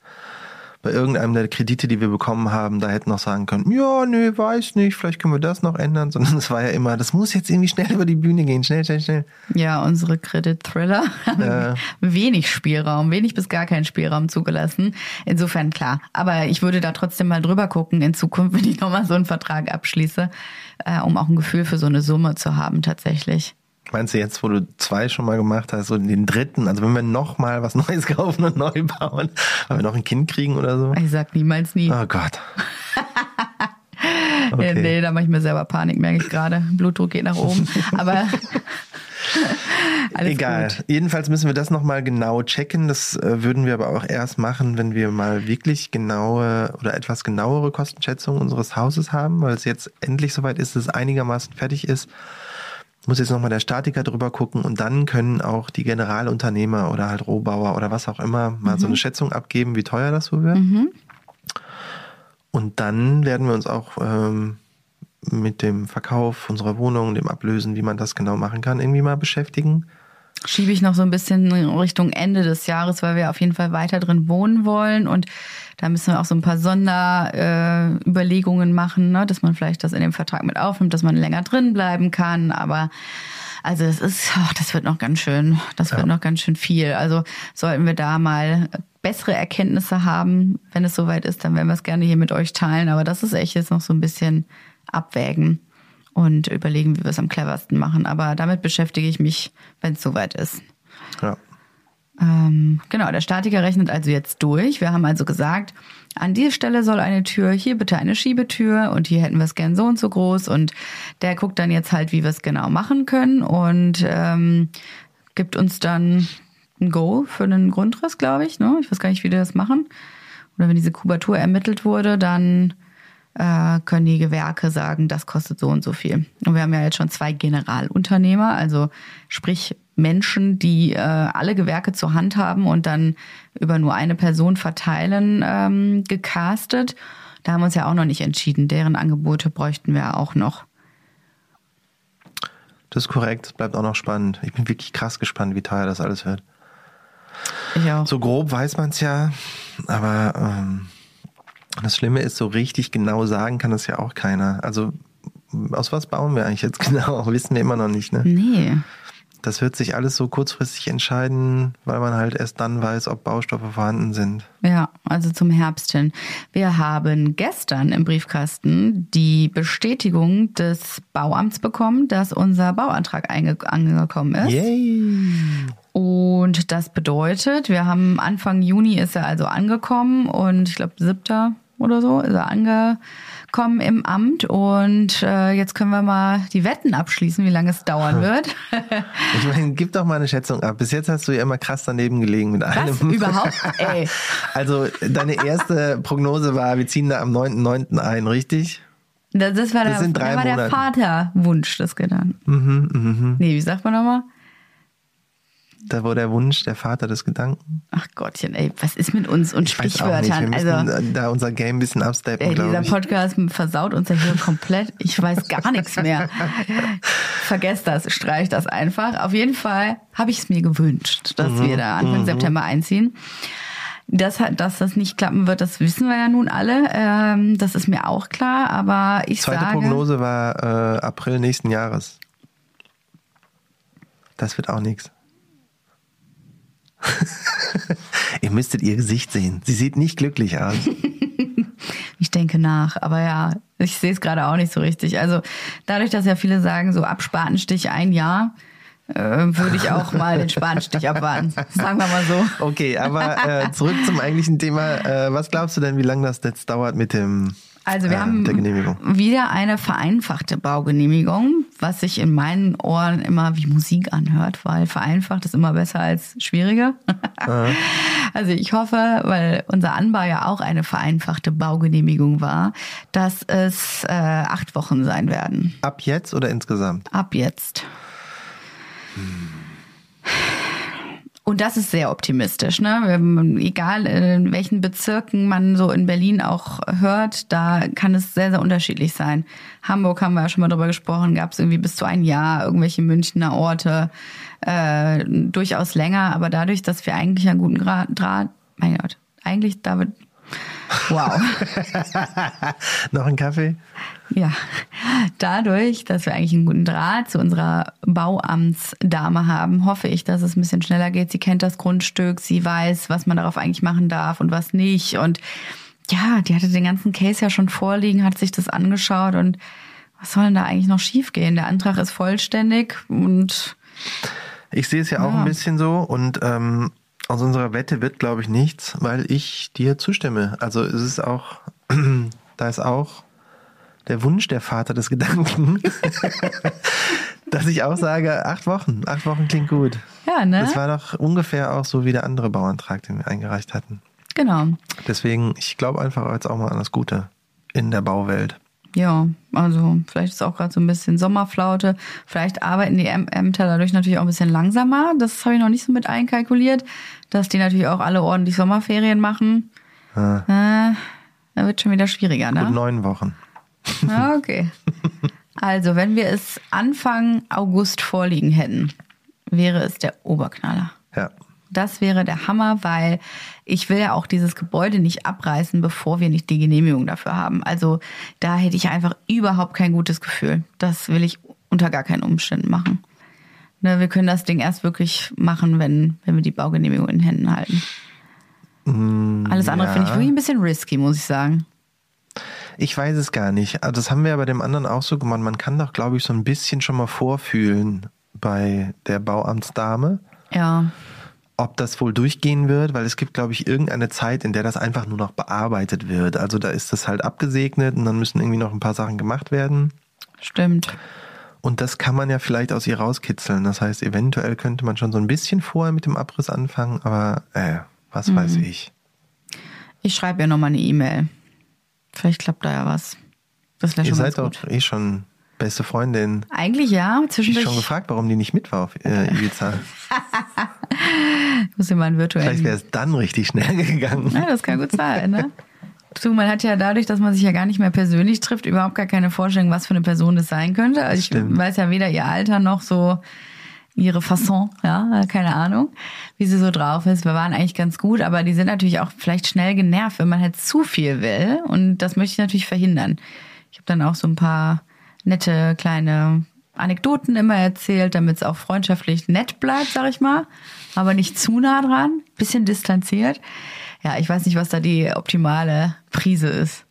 bei irgendeinem der Kredite, die wir bekommen haben, da hätten noch sagen können, ja, nee, weiß nicht, vielleicht können wir das noch ändern, sondern es war ja immer, das muss jetzt irgendwie schnell über die Bühne gehen, schnell, schnell, schnell. Ja, unsere Credit-Thriller haben Äh. wenig Spielraum, wenig bis gar keinen Spielraum zugelassen. Insofern klar. Aber ich würde da trotzdem mal drüber gucken in Zukunft, wenn ich nochmal so einen Vertrag abschließe, äh, um auch ein Gefühl für so eine Summe zu haben tatsächlich. Meinst du jetzt, wo du zwei schon mal gemacht hast, so den dritten, also wenn wir noch mal was Neues kaufen und neu bauen, weil wir noch ein Kind kriegen oder so? Ich sag niemals nie. Oh Gott. Ja, Okay. nee, da mache ich mir selber Panik, merke ich gerade. Blutdruck geht nach oben. Aber alles Egal. gut. Jedenfalls müssen wir das nochmal genau checken. Das äh, würden wir aber auch erst machen, wenn wir mal wirklich genaue oder etwas genauere Kostenschätzungen unseres Hauses haben, weil es jetzt endlich soweit ist, dass es einigermaßen fertig ist. Muss jetzt nochmal der Statiker drüber gucken und dann können auch die Generalunternehmer oder halt Rohbauer oder was auch immer mal so eine Schätzung abgeben, wie teuer das so wird. Und dann werden wir uns auch ähm, mit dem Verkauf unserer Wohnung, dem Ablösen, wie man das genau machen kann, irgendwie mal beschäftigen. Schiebe ich noch so ein bisschen Richtung Ende des Jahres, weil wir auf jeden Fall weiter drin wohnen wollen und da müssen wir auch so ein paar Sonderüberlegungen äh, machen, ne? dass man vielleicht das in dem Vertrag mit aufnimmt, dass man länger drin bleiben kann, aber also das ist, ach, das wird noch ganz schön, das wird noch ganz schön viel. Also sollten wir da mal bessere Erkenntnisse haben, wenn es soweit ist, dann werden wir es gerne hier mit euch teilen. Aber das ist echt jetzt noch so ein bisschen abwägen und überlegen, wie wir es am cleversten machen. Aber damit beschäftige ich mich, wenn es soweit ist. Ja. Ähm, genau, der Statiker rechnet also jetzt durch. Wir haben also gesagt, an dieser Stelle soll eine Tür, hier bitte eine Schiebetür und hier hätten wir es gern so und so groß. Und der guckt dann jetzt halt, wie wir es genau machen können und ähm, gibt uns dann ein Go für einen Grundriss, glaube ich. Ne? Ich weiß gar nicht, wie die das machen. Oder wenn diese Kubatur ermittelt wurde, dann äh, können die Gewerke sagen, das kostet so und so viel. Und wir haben ja jetzt schon zwei Generalunternehmer, also sprich Menschen, die äh, alle Gewerke zur Hand haben und dann über nur eine Person verteilen, ähm, gecastet. Da haben wir uns ja auch noch nicht entschieden. Deren Angebote bräuchten wir auch noch. Das ist korrekt, es bleibt auch noch spannend. Ich bin wirklich krass gespannt, wie teuer das alles wird. Ich auch. So grob weiß man es ja, aber ähm, das Schlimme ist, so richtig genau sagen kann das ja auch keiner. Also aus was bauen wir eigentlich jetzt genau? Wissen wir immer noch nicht. Ne? Nee. Das wird sich alles so kurzfristig entscheiden, weil man halt erst dann weiß, ob Baustoffe vorhanden sind. Ja, also zum Herbst hin. Wir haben gestern im Briefkasten die Bestätigung des Bauamts bekommen, dass unser Bauantrag angekommen ist. Yay! Und das bedeutet, wir haben Anfang Juni ist er also angekommen und ich glaube siebter oder so ist er angekommen im Amt und äh, jetzt können wir mal die Wetten abschließen, wie lange es dauern wird. Ich meine, gib doch mal eine Schätzung ab. Bis jetzt hast du ja immer krass daneben gelegen mit Was einem. überhaupt? Ey, Also deine erste Prognose war, wir ziehen da am 9.9. ein, richtig? das, das war, Das der, der, war der. Vaterwunsch des Gedanken. Mhm, mhm. Nee, wie sagt man nochmal? Da war der Wunsch der Vater des Gedanken. Ach Gottchen, ey, was ist mit uns und Ich weiß auch nicht, Also, da unser Game ein bisschen absteppen, ey, dieser ich. Podcast versaut uns ja hier komplett. Ich weiß gar nichts mehr. Vergesst das, streich das einfach. Auf jeden Fall habe ich es mir gewünscht, dass Mhm. wir da Anfang September einziehen. Das, hat- dass das nicht klappen wird, das wissen wir ja nun alle. Ähm, das ist mir auch klar, aber ich Zweite sage... Prognose war äh, April nächsten Jahres. Das wird auch nichts. ihr müsstet ihr Gesicht sehen. Sie sieht nicht glücklich aus. Ich denke nach, aber ja, ich sehe es gerade auch nicht so richtig. Also dadurch, dass ja viele sagen, so ab Spatenstich ein Jahr, äh, würde ich auch mal den Spatenstich abwarten. Sagen wir mal so. Okay, aber äh, zurück zum eigentlichen Thema. Äh, was glaubst du denn, wie lange das jetzt dauert mit dem Also wir äh, haben wieder eine vereinfachte Baugenehmigung, was sich in meinen Ohren immer wie Musik anhört, weil vereinfacht ist immer besser als schwieriger. Also ich hoffe, weil unser Anbau ja auch eine vereinfachte Baugenehmigung war, dass es äh, acht Wochen sein werden. Ab jetzt oder insgesamt? Ab jetzt. Und das ist sehr optimistisch, ne? Egal in welchen Bezirken man so in Berlin auch hört, da kann es sehr, sehr unterschiedlich sein. Hamburg haben wir ja schon mal drüber gesprochen, gab es irgendwie bis zu ein Jahr irgendwelche Münchner Orte, äh, durchaus länger, aber dadurch, dass wir eigentlich einen guten Draht, mein Gott, eigentlich David, wow. Noch ein Kaffee? Ja, dadurch, dass wir eigentlich einen guten Draht zu unserer Bauamtsdame haben, hoffe ich, dass es ein bisschen schneller geht. Sie kennt das Grundstück, sie weiß, was man darauf eigentlich machen darf und was nicht. Und ja, die hatte den ganzen Case ja schon vorliegen, hat sich das angeschaut und was soll denn da eigentlich noch schiefgehen? Der Antrag ist vollständig und Ich sehe es ja auch Ja. ein bisschen so und ähm, aus unserer Wette wird, glaube ich, nichts, weil ich dir zustimme. Also es ist auch, da ist auch der Wunsch der Vater des Gedanken, dass ich auch sage, acht Wochen, acht Wochen klingt gut. ja, ne? Das war doch ungefähr auch so wie der andere Bauantrag, den wir eingereicht hatten. genau. Deswegen, ich glaube einfach jetzt auch mal an das Gute in der Bauwelt. Ja, also vielleicht ist auch gerade so ein bisschen Sommerflaute. Vielleicht arbeiten die Äm- Ämter dadurch natürlich auch ein bisschen langsamer. Das habe ich noch nicht so mit einkalkuliert, dass die natürlich auch alle ordentlich Sommerferien machen. Ah. Äh, da wird schon wieder schwieriger, Gut ne? neun Wochen. Ja, okay. Also, wenn wir es Anfang August vorliegen hätten, wäre es der Oberknaller. Ja. Das wäre der Hammer, weil ich will ja auch dieses Gebäude nicht abreißen, bevor wir nicht die Genehmigung dafür haben. Also da hätte ich einfach überhaupt kein gutes Gefühl. Das will ich unter gar keinen Umständen machen. Ne, wir können das Ding erst wirklich machen, wenn, wenn wir die Baugenehmigung in Händen halten. Alles andere ja. finde ich wirklich ein bisschen risky, muss ich sagen. Ich weiß es gar nicht. Also Das haben wir ja bei dem anderen auch so gemacht. Man kann doch, glaube ich, so ein bisschen schon mal vorfühlen bei der Bauamtsdame, Ja, ob das wohl durchgehen wird, weil es gibt, glaube ich, irgendeine Zeit, in der das einfach nur noch bearbeitet wird. Also da ist das halt abgesegnet und dann müssen irgendwie noch ein paar Sachen gemacht werden. stimmt. Und das kann man ja vielleicht aus ihr rauskitzeln. Das heißt, eventuell könnte man schon so ein bisschen vorher mit dem Abriss anfangen, aber äh, was weiß ich. Ich schreibe ihr nochmal eine E-Mail. Vielleicht klappt da ja was. Das wäre Ihr schon seid ganz doch eh schon beste Freundin. Eigentlich ja, Ich zwischendurch. schon gefragt, warum die nicht mit war auf äh, Ibiza. Ich muss dir mal einen virtuellen Vielleicht wäre es dann richtig schnell gegangen. Ja, das kann gut sein, ne? Du, man hat ja dadurch, dass man sich ja gar nicht mehr persönlich trifft, überhaupt gar keine Vorstellung, was für eine Person das sein könnte. Also ich Stimmt. weiß ja weder ihr Alter noch so ihre Fasson, ja, keine Ahnung, wie sie so drauf ist. Wir waren eigentlich ganz gut, aber die sind natürlich auch vielleicht schnell genervt, wenn man halt zu viel will. Und das möchte ich natürlich verhindern. Ich habe dann auch so ein paar nette kleine Anekdoten immer erzählt, damit es auch freundschaftlich nett bleibt, sag ich mal, aber nicht zu nah dran, bisschen distanziert. Ja, ich weiß nicht, was da die optimale Prise ist.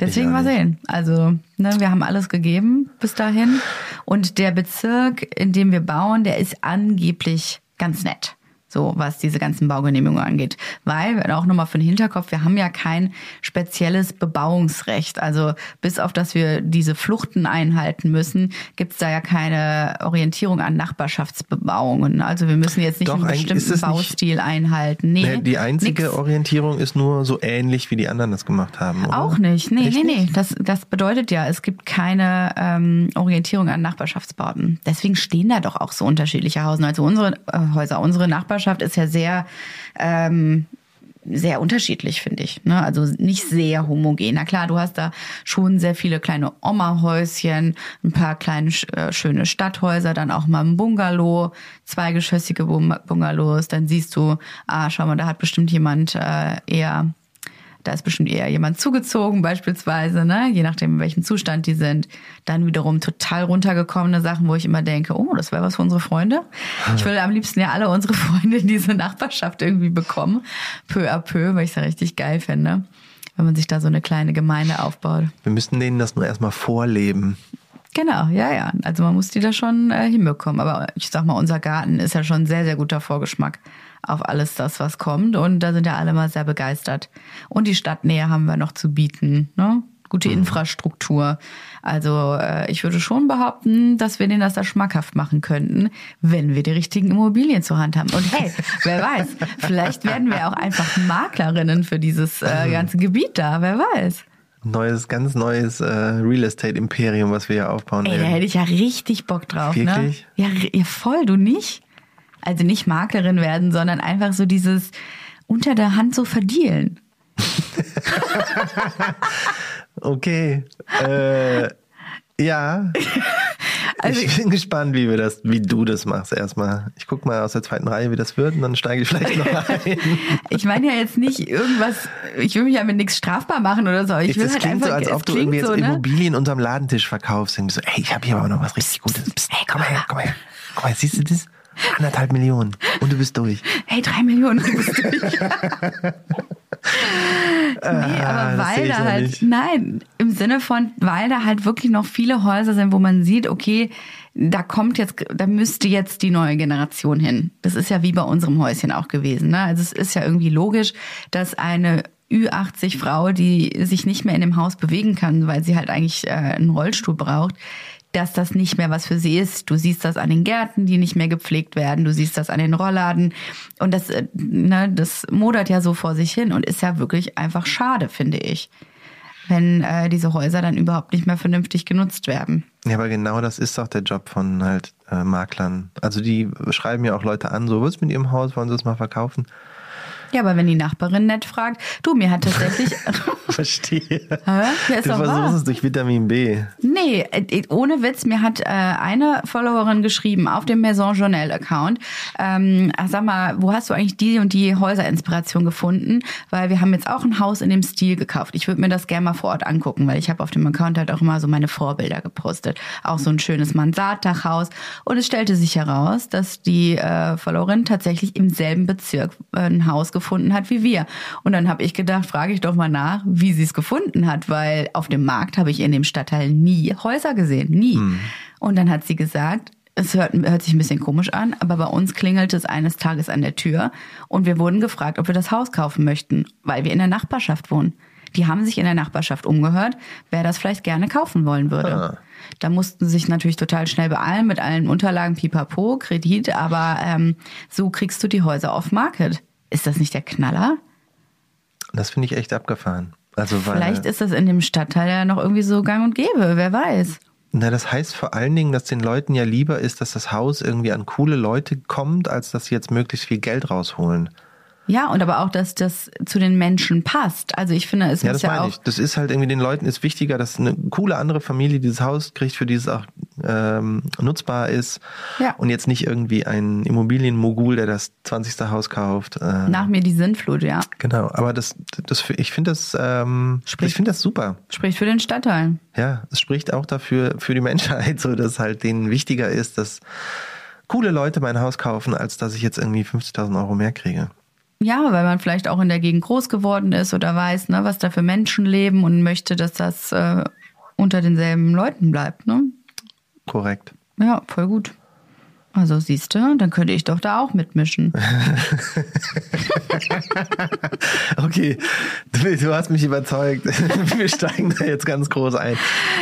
Deswegen mal sehen. Also, ne, wir haben alles gegeben bis dahin. Und der Bezirk, in dem wir bauen, der ist angeblich ganz nett. So, was diese ganzen Baugenehmigungen angeht. Weil, auch nochmal für den Hinterkopf, wir haben ja kein spezielles Bebauungsrecht. Also, bis auf dass wir diese Fluchten einhalten müssen, gibt's da ja keine Orientierung an Nachbarschaftsbebauungen. Also, wir müssen jetzt nicht Doch, einen bestimmten Baustil einhalten. Nee, Nee, die einzige nix. Orientierung ist nur so ähnlich, wie die anderen das gemacht haben. Oder? Auch nicht. Nee, Echt nee, nee. Das, das bedeutet ja, es gibt keine ähm, Orientierung an Nachbarschaftsbauten. Deswegen stehen da doch auch so unterschiedliche Hausen. Also unsere äh, Häuser, unsere Nachbarschaft ist ja sehr, ähm, sehr unterschiedlich, finde ich. Ne? Also nicht sehr homogen. Na klar, du hast da schon sehr viele kleine Oma-Häuschen, ein paar kleine äh, schöne Stadthäuser, dann auch mal ein Bungalow, zweigeschossige Bung- Bungalows. Dann siehst du, ah, schau mal, da hat bestimmt jemand äh, eher da ist bestimmt eher jemand zugezogen beispielsweise, ne? je nachdem, in welchem Zustand die sind. Dann wiederum total runtergekommene Sachen, wo ich immer denke, oh, das wäre was für unsere Freunde. Ich würde am liebsten ja alle unsere Freunde in diese Nachbarschaft irgendwie bekommen, peu à peu, weil ich es ja richtig geil fände, wenn man sich da so eine kleine Gemeinde aufbaut. Wir müssten denen das nur erstmal vorleben. Genau, ja, ja. Also man muss die da schon äh, hinbekommen. Aber ich sag mal, unser Garten ist ja schon ein sehr, sehr guter Vorgeschmack auf alles das, was kommt. Und da sind ja alle mal sehr begeistert. Und die Stadtnähe haben wir noch zu bieten. Ne? Gute Infrastruktur. Also äh, ich würde schon behaupten, dass wir denen das da schmackhaft machen könnten, wenn wir die richtigen Immobilien zur Hand haben. Und hey, wer weiß, vielleicht werden wir auch einfach Maklerinnen für dieses äh, ganze Gebiet da. Wer weiß. Neues, ganz neues äh, Real Estate Imperium, was wir hier aufbauen Ey, da hätte ich ja richtig Bock drauf, Wirklich? ne? Ja, ja, voll, du nicht? Also nicht Maklerin werden, sondern einfach so dieses unter der Hand so verdielen. Okay. Äh, ja. Also ich bin gespannt, wie wir das, wie du das machst erstmal. Ich guck mal aus der zweiten Reihe, wie das wird, und dann steige ich vielleicht noch ein. Ich meine ja jetzt nicht irgendwas, ich will mich ja mit nichts strafbar machen oder so. Ich Jetzt, will das halt klingt einfach, so, als ob du irgendwie jetzt so, ne? Immobilien unterm Ladentisch verkaufst. Irgendwie so, ey, ich habe hier aber noch was richtig Gutes. Hey, komm mal her, komm mal her. Guck mal, siehst du das? Anderthalb Millionen. Und du bist durch. Hey, drei Millionen, du bist durch. nee, aber weil da halt, nicht. nein, im Sinne von, weil da halt wirklich noch viele Häuser sind, wo man sieht, okay, da kommt jetzt, da müsste jetzt die neue Generation hin. Das ist ja wie bei unserem Häuschen auch gewesen. Ne? Also es ist ja irgendwie logisch, dass eine Ü80 Frau, die sich nicht mehr in dem Haus bewegen kann, weil sie halt eigentlich äh, einen Rollstuhl braucht, dass das nicht mehr was für sie ist. Du siehst das an den Gärten, die nicht mehr gepflegt werden. Du siehst das an den Rollladen. Und das, äh, ne, das modert ja so vor sich hin und ist ja wirklich einfach schade, finde ich. Wenn äh, diese Häuser dann überhaupt nicht mehr vernünftig genutzt werden. Ja, aber genau das ist doch der Job von halt äh, Maklern. Also die schreiben ja auch Leute an, so, was ist mit ihrem Haus, wollen sie es mal verkaufen? Ja, aber wenn die Nachbarin nett fragt, du, mir hat tatsächlich. Verstehe. Ja, ist Du doch wahr. versuchst es durch Vitamin B. Nee, äh, ohne Witz, mir hat äh, eine Followerin geschrieben auf dem Maison Journal Account, ähm, sag mal, wo hast du eigentlich die und die Häuserinspiration gefunden? Weil wir haben jetzt auch ein Haus in dem Stil gekauft. Ich würde mir das gerne mal vor Ort angucken, weil ich habe auf dem Account halt auch immer so meine Vorbilder gepostet. Auch so ein schönes Mansarddachhaus. Und es stellte sich heraus, dass die äh, Followerin tatsächlich im selben Bezirk äh, ein Haus gefunden hat wie wir. Und dann habe ich gedacht, frage ich doch mal nach, wie sie es gefunden hat, weil auf dem Markt habe ich in dem Stadtteil nie Häuser gesehen, nie. Und dann hat sie gesagt, es hört, hört sich ein bisschen komisch an, aber bei uns klingelte es eines Tages an der Tür und wir wurden gefragt, ob wir das Haus kaufen möchten, weil wir in der Nachbarschaft wohnen. Die haben sich in der Nachbarschaft umgehört, wer das vielleicht gerne kaufen wollen würde. Ah. Da mussten sie sich natürlich total schnell beeilen mit allen Unterlagen, pipapo, Kredit, aber ähm, so kriegst du die Häuser auf Market. Ist das nicht der Knaller? Das finde ich echt abgefahren. Also Vielleicht ist das in dem Stadtteil ja noch irgendwie so gang und gäbe, wer weiß. na, das heißt vor allen Dingen, dass den Leuten ja lieber ist, dass das Haus irgendwie an coole Leute kommt, als dass sie jetzt möglichst viel Geld rausholen. Ja, und aber auch, dass das zu den Menschen passt. Also ich finde, es Ja, muss das ja meine auch. ich. Das ist halt irgendwie den Leuten ist wichtiger, dass eine coole andere Familie dieses Haus kriegt, für die es auch ähm, nutzbar ist. Ja. Und jetzt nicht irgendwie ein Immobilienmogul, der das 20. Haus kauft. Äh, Nach mir die Sintflut, ja. Genau, aber das, das ich finde das, ähm, Sprich- ich finde das super. Spricht für den Stadtteil. Ja, es spricht auch dafür für die Menschheit, so dass halt denen wichtiger ist, dass coole Leute mein Haus kaufen, als dass ich jetzt irgendwie 50.000 Euro mehr kriege. Ja, weil man vielleicht auch in der Gegend groß geworden ist oder weiß, ne, was da für Menschen leben und möchte, dass das äh, unter denselben Leuten bleibt. Ne? Korrekt. Ja, voll gut. Also siehst du, dann könnte ich doch da auch mitmischen. Okay, du, du hast mich überzeugt. Wir steigen da jetzt ganz groß ein.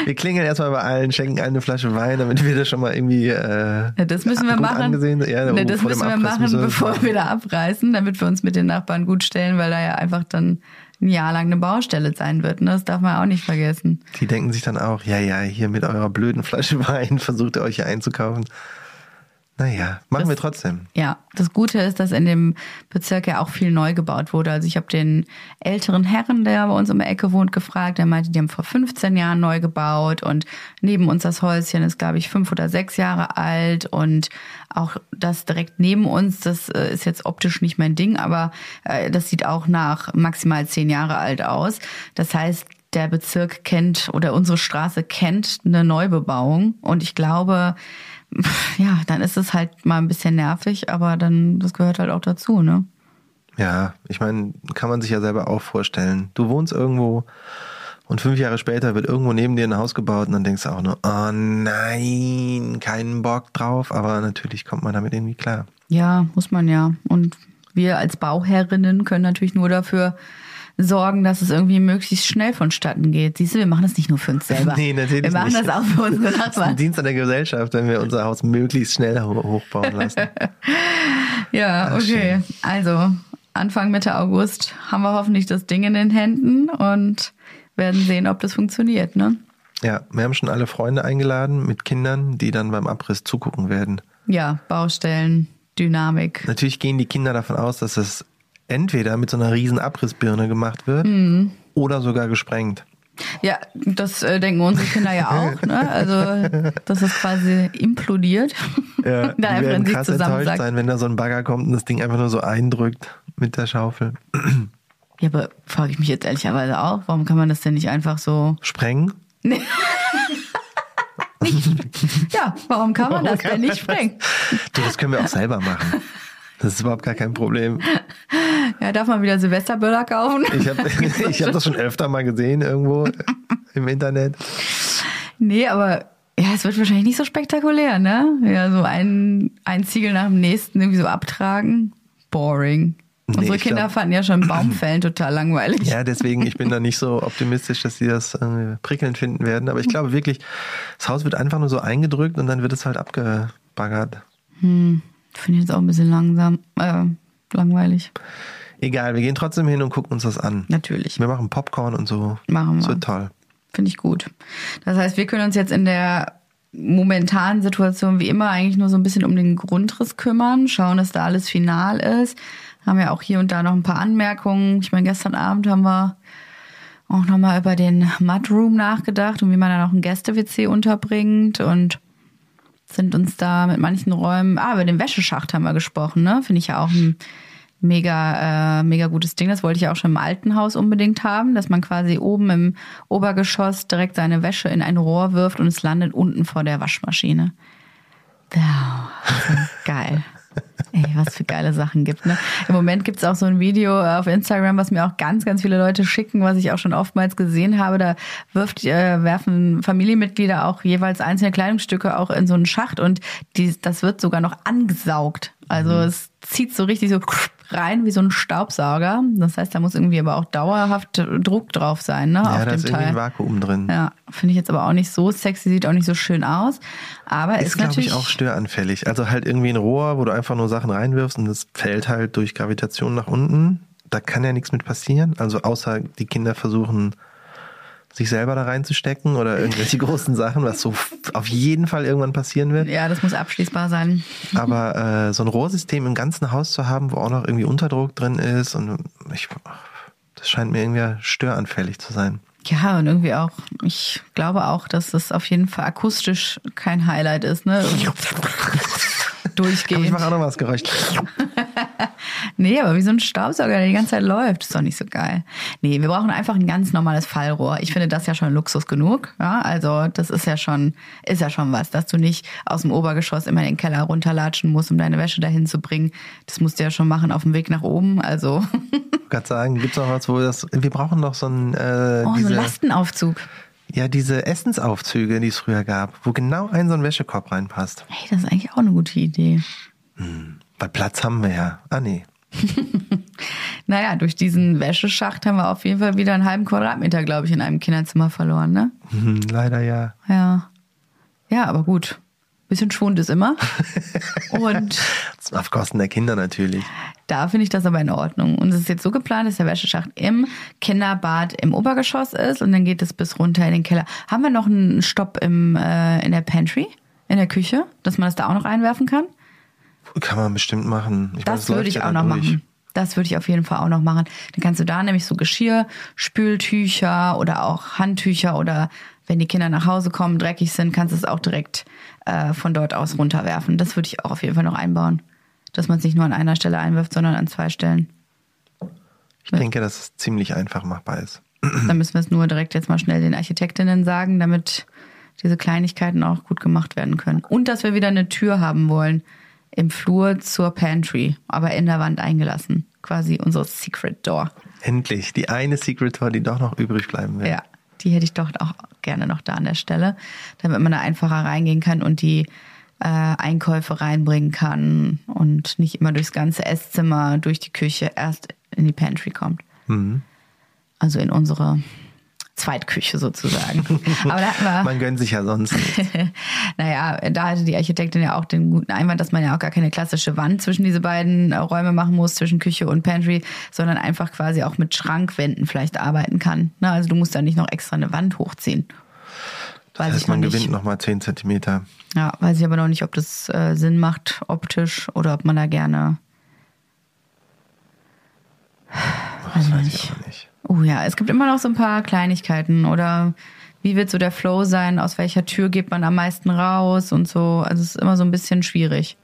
Wir klingeln erstmal bei allen, schenken eine Flasche Wein, damit wir das schon mal irgendwie. Äh, Ja, das müssen wir machen. Angesehen. Ja, oh, das müssen wir machen, müssen wir bevor wir da abreißen, damit wir uns mit den Nachbarn gut stellen, weil da ja einfach dann ein Jahr lang eine Baustelle sein wird. Ne? Das darf man auch nicht vergessen. Die denken sich dann auch, ja, ja, hier mit eurer blöden Flasche Wein versucht ihr euch hier einzukaufen. Naja, machen wir trotzdem. Ja, das Gute ist, dass in dem Bezirk ja auch viel neu gebaut wurde. Also ich habe den älteren Herren, der bei uns um die Ecke wohnt, gefragt. Der meinte, die haben vor 15 Jahren neu gebaut und neben uns das Häuschen ist, glaube ich, fünf oder sechs Jahre alt und auch das direkt neben uns, das äh, ist jetzt optisch nicht mein Ding, aber äh, das sieht auch nach maximal zehn Jahre alt aus. Das heißt, der Bezirk kennt oder unsere Straße kennt eine Neubebauung und ich glaube, ja, dann ist es halt mal ein bisschen nervig, aber dann, das gehört halt auch dazu, ne? Ja, ich meine, kann man sich ja selber auch vorstellen. Du wohnst irgendwo und fünf Jahre später wird irgendwo neben dir ein Haus gebaut und dann denkst du auch nur, oh nein, keinen Bock drauf. Aber natürlich kommt man damit irgendwie klar. Ja, muss man ja. Und wir als Bauherrinnen können natürlich nur dafür sorgen, dass es irgendwie möglichst schnell vonstatten geht. Siehst du, wir machen das nicht nur für uns selber. Nee, natürlich Wir machen nicht. das auch für unsere Das ist ein Nachbarn. Dienst an der Gesellschaft, wenn wir unser Haus möglichst schnell ho- hochbauen lassen. Ja, Ach, okay. Also, Anfang Mitte August haben wir hoffentlich das Ding in den Händen und werden sehen, ob das funktioniert, ne? Ja, wir haben schon alle Freunde eingeladen mit Kindern, die dann beim Abriss zugucken werden. Ja, Baustellen, Dynamik. Natürlich gehen die Kinder davon aus, dass es entweder mit so einer riesen Abrissbirne gemacht wird Mhm. oder sogar gesprengt. Ja, das äh, denken unsere Kinder ja auch. Ne? Also, dass es quasi implodiert. Ja, Dann einfach in werden krass enttäuscht sein, wenn da so ein Bagger kommt und das Ding einfach nur so eindrückt mit der Schaufel. Ja, aber frage ich mich jetzt ehrlicherweise auch, warum kann man das denn nicht einfach so. Sprengen? Ja, warum kann man das denn nicht sprengen? Du, das können wir auch selber machen. Das ist überhaupt gar kein Problem. Ja, darf man wieder Silvesterböller kaufen? Ich habe ich hab das schon öfter mal gesehen irgendwo im Internet. Nee, aber ja, es wird wahrscheinlich nicht so spektakulär, ne? Ja, so ein, ein Ziegel nach dem nächsten irgendwie so abtragen. Boring. Unsere Kinder glaub- fanden ja schon Baumfällen total langweilig. Ja, deswegen, ich bin da nicht so optimistisch, dass sie das äh, prickelnd finden werden. Aber ich glaube wirklich, das Haus wird einfach nur so eingedrückt und dann wird es halt abgebaggert. Finde ich jetzt auch ein bisschen langsam, äh, langweilig. Egal, wir gehen trotzdem hin und gucken uns das an. Natürlich. Wir machen Popcorn und so. Machen Das wir. wird toll. Finde ich gut. Das heißt, wir können uns jetzt in der momentanen Situation wie immer eigentlich nur so ein bisschen um den Grundriss kümmern, schauen, dass da alles final ist. Haben ja auch hier und da noch ein paar Anmerkungen. Ich meine, gestern Abend haben wir auch nochmal über den Mudroom nachgedacht und wie man da noch ein Gäste-WC unterbringt und sind uns da mit manchen Räumen, ah, über den Wäscheschacht haben wir gesprochen, ne? Finde ich ja auch ein mega, äh, mega gutes Ding. Das wollte ich auch schon im alten Haus unbedingt haben, dass man quasi oben im Obergeschoss direkt seine Wäsche in ein Rohr wirft und es landet unten vor der Waschmaschine. Wow, geil. Ey, was für geile Sachen gibt, ne? Im Moment gibt's auch so ein Video auf Instagram, was mir auch ganz, ganz viele Leute schicken, was ich auch schon oftmals gesehen habe. Da wirft, äh, werfen Familienmitglieder auch jeweils einzelne Kleidungsstücke auch in so einen Schacht und die, das wird sogar noch angesaugt. Also es zieht so richtig so rein wie so ein Staubsauger. Das heißt, da muss irgendwie aber auch dauerhaft Druck drauf sein, ne? Ja, auf da dem ist irgendwie Teil. ein Vakuum drin. Ja, finde ich jetzt aber auch nicht so sexy, sieht auch nicht so schön aus. Aber Ist, ist, glaube natürlich ich, auch störanfällig. Also halt irgendwie ein Rohr, wo du einfach nur Sachen reinwirfst und das fällt halt durch Gravitation nach unten. Da kann ja nichts mit passieren. Also außer die Kinder versuchen, sich selber da reinzustecken oder irgendwelche großen Sachen, was so auf jeden Fall irgendwann passieren wird. Ja, das muss abschließbar sein. Aber äh, so ein Rohrsystem im ganzen Haus zu haben, wo auch noch irgendwie Unterdruck drin ist und ich, das scheint mir irgendwie störanfällig zu sein. Ja, und irgendwie auch, ich glaube auch, dass das auf jeden Fall akustisch kein Highlight ist, ne? Aber ich Durchgehend. mache auch noch was Geräusch. Nee, aber wie so ein Staubsauger, der die ganze Zeit läuft, ist doch nicht so geil. Nee, wir brauchen einfach ein ganz normales Fallrohr. Ich finde das ja schon Luxus genug. Ja, also das ist ja schon, ist ja schon was, dass du nicht aus dem Obergeschoss immer in den Keller runterlatschen musst, um deine Wäsche dahin zu bringen. Das musst du ja schon machen auf dem Weg nach oben. Also Ich gerade sagen, gibt's noch was, wo wir das, wir brauchen noch so ein, äh, oh, so diese, ein Lastenaufzug. ja, diese Essensaufzüge, die es früher gab, wo genau ein so ein Wäschekorb reinpasst. Hey, das ist eigentlich auch eine gute Idee. Weil Platz haben wir ja. Ah, nee. Naja, durch diesen Wäscheschacht haben wir auf jeden Fall wieder einen halben Quadratmeter, glaube ich, in einem Kinderzimmer verloren, ne? Hm, leider ja. Ja. Ja, aber gut. Bisschen Schwund ist immer. Und auf Kosten der Kinder natürlich. da finde ich das aber in Ordnung. Und es ist jetzt so geplant, dass der Wäscheschacht im Kinderbad im Obergeschoss ist und dann geht es bis runter in den Keller. Haben wir noch einen Stopp im, äh, in der Pantry, in der Küche, dass man das da auch noch einwerfen kann? Kann man bestimmt machen. Ich Das würde ich ja auch noch durch. machen. Das würde ich auf jeden Fall auch noch machen. Dann kannst du da nämlich so Geschirr, Spültücher oder auch Handtücher oder wenn die Kinder nach Hause kommen, dreckig sind, kannst du es auch direkt äh, von dort aus runterwerfen. Das würde ich auch auf jeden Fall noch einbauen. Dass man es nicht nur an einer Stelle einwirft, sondern an zwei Stellen. Ich denke, dass es ziemlich einfach machbar ist. Dann müssen wir es nur direkt jetzt mal schnell den Architektinnen sagen, damit diese Kleinigkeiten auch gut gemacht werden können. Und dass wir wieder eine Tür haben wollen im Flur zur Pantry, aber in der Wand eingelassen. Quasi unsere Secret Door. Endlich. Die eine Secret Tour, die doch noch übrig bleiben wird. Ja, die hätte ich doch auch gerne noch da an der Stelle, damit man da einfacher reingehen kann und die äh, Einkäufe reinbringen kann und nicht immer durchs ganze Esszimmer, durch die Küche erst in die Pantry kommt. Also in unsere Zweitküche sozusagen. Aber da hatten wir, Man gönnt sich ja sonst nicht. naja, da hatte die Architektin ja auch den guten Einwand, dass man ja auch gar keine klassische Wand zwischen diese beiden Räume machen muss, zwischen Küche und Pantry, sondern einfach quasi auch mit Schrankwänden vielleicht arbeiten kann. Na, also du musst da nicht noch extra eine Wand hochziehen. Weiß Das heißt, ich noch man nicht. gewinnt nochmal 10 Zentimeter. Ja, weiß ich aber noch nicht, ob das äh, Sinn macht optisch oder ob man da gerne. Das weiß ich auch nicht. Oh ja, es gibt immer noch so ein paar Kleinigkeiten oder wie wird so der Flow sein? Aus welcher Tür geht man am meisten raus und so? Also es ist immer so ein bisschen schwierig.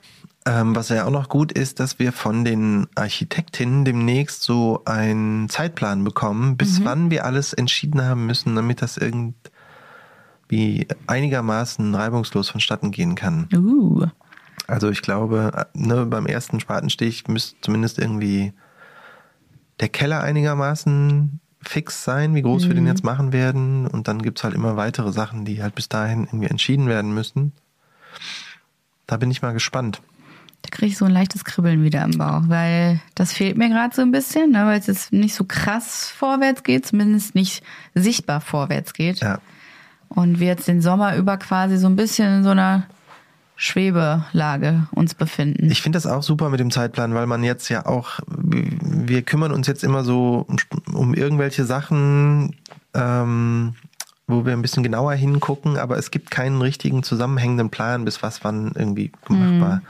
Ähm, was ja auch noch gut ist, dass wir von den Architektinnen demnächst so einen Zeitplan bekommen, bis wann wir alles entschieden haben müssen, damit das irgendwie einigermaßen reibungslos vonstatten gehen kann. Uh. Also ich glaube, ne, beim ersten Spatenstich müsste zumindest irgendwie der Keller einigermaßen fix sein, wie groß wir den jetzt machen werden. Und dann gibt's halt immer weitere Sachen, die halt bis dahin irgendwie entschieden werden müssen. Da bin ich mal gespannt. Da kriege ich so ein leichtes Kribbeln wieder im Bauch, weil das fehlt mir gerade so ein bisschen, ne, weil es jetzt nicht so krass vorwärts geht, zumindest nicht sichtbar vorwärts geht. Ja. Und wir jetzt den Sommer über quasi so ein bisschen in so einer Schwebelage uns befinden. Ich finde das auch super mit dem Zeitplan, weil man jetzt ja auch, wir kümmern uns jetzt immer so um irgendwelche Sachen, ähm, wo wir ein bisschen genauer hingucken, aber es gibt keinen richtigen zusammenhängenden Plan, bis was wann irgendwie machbar,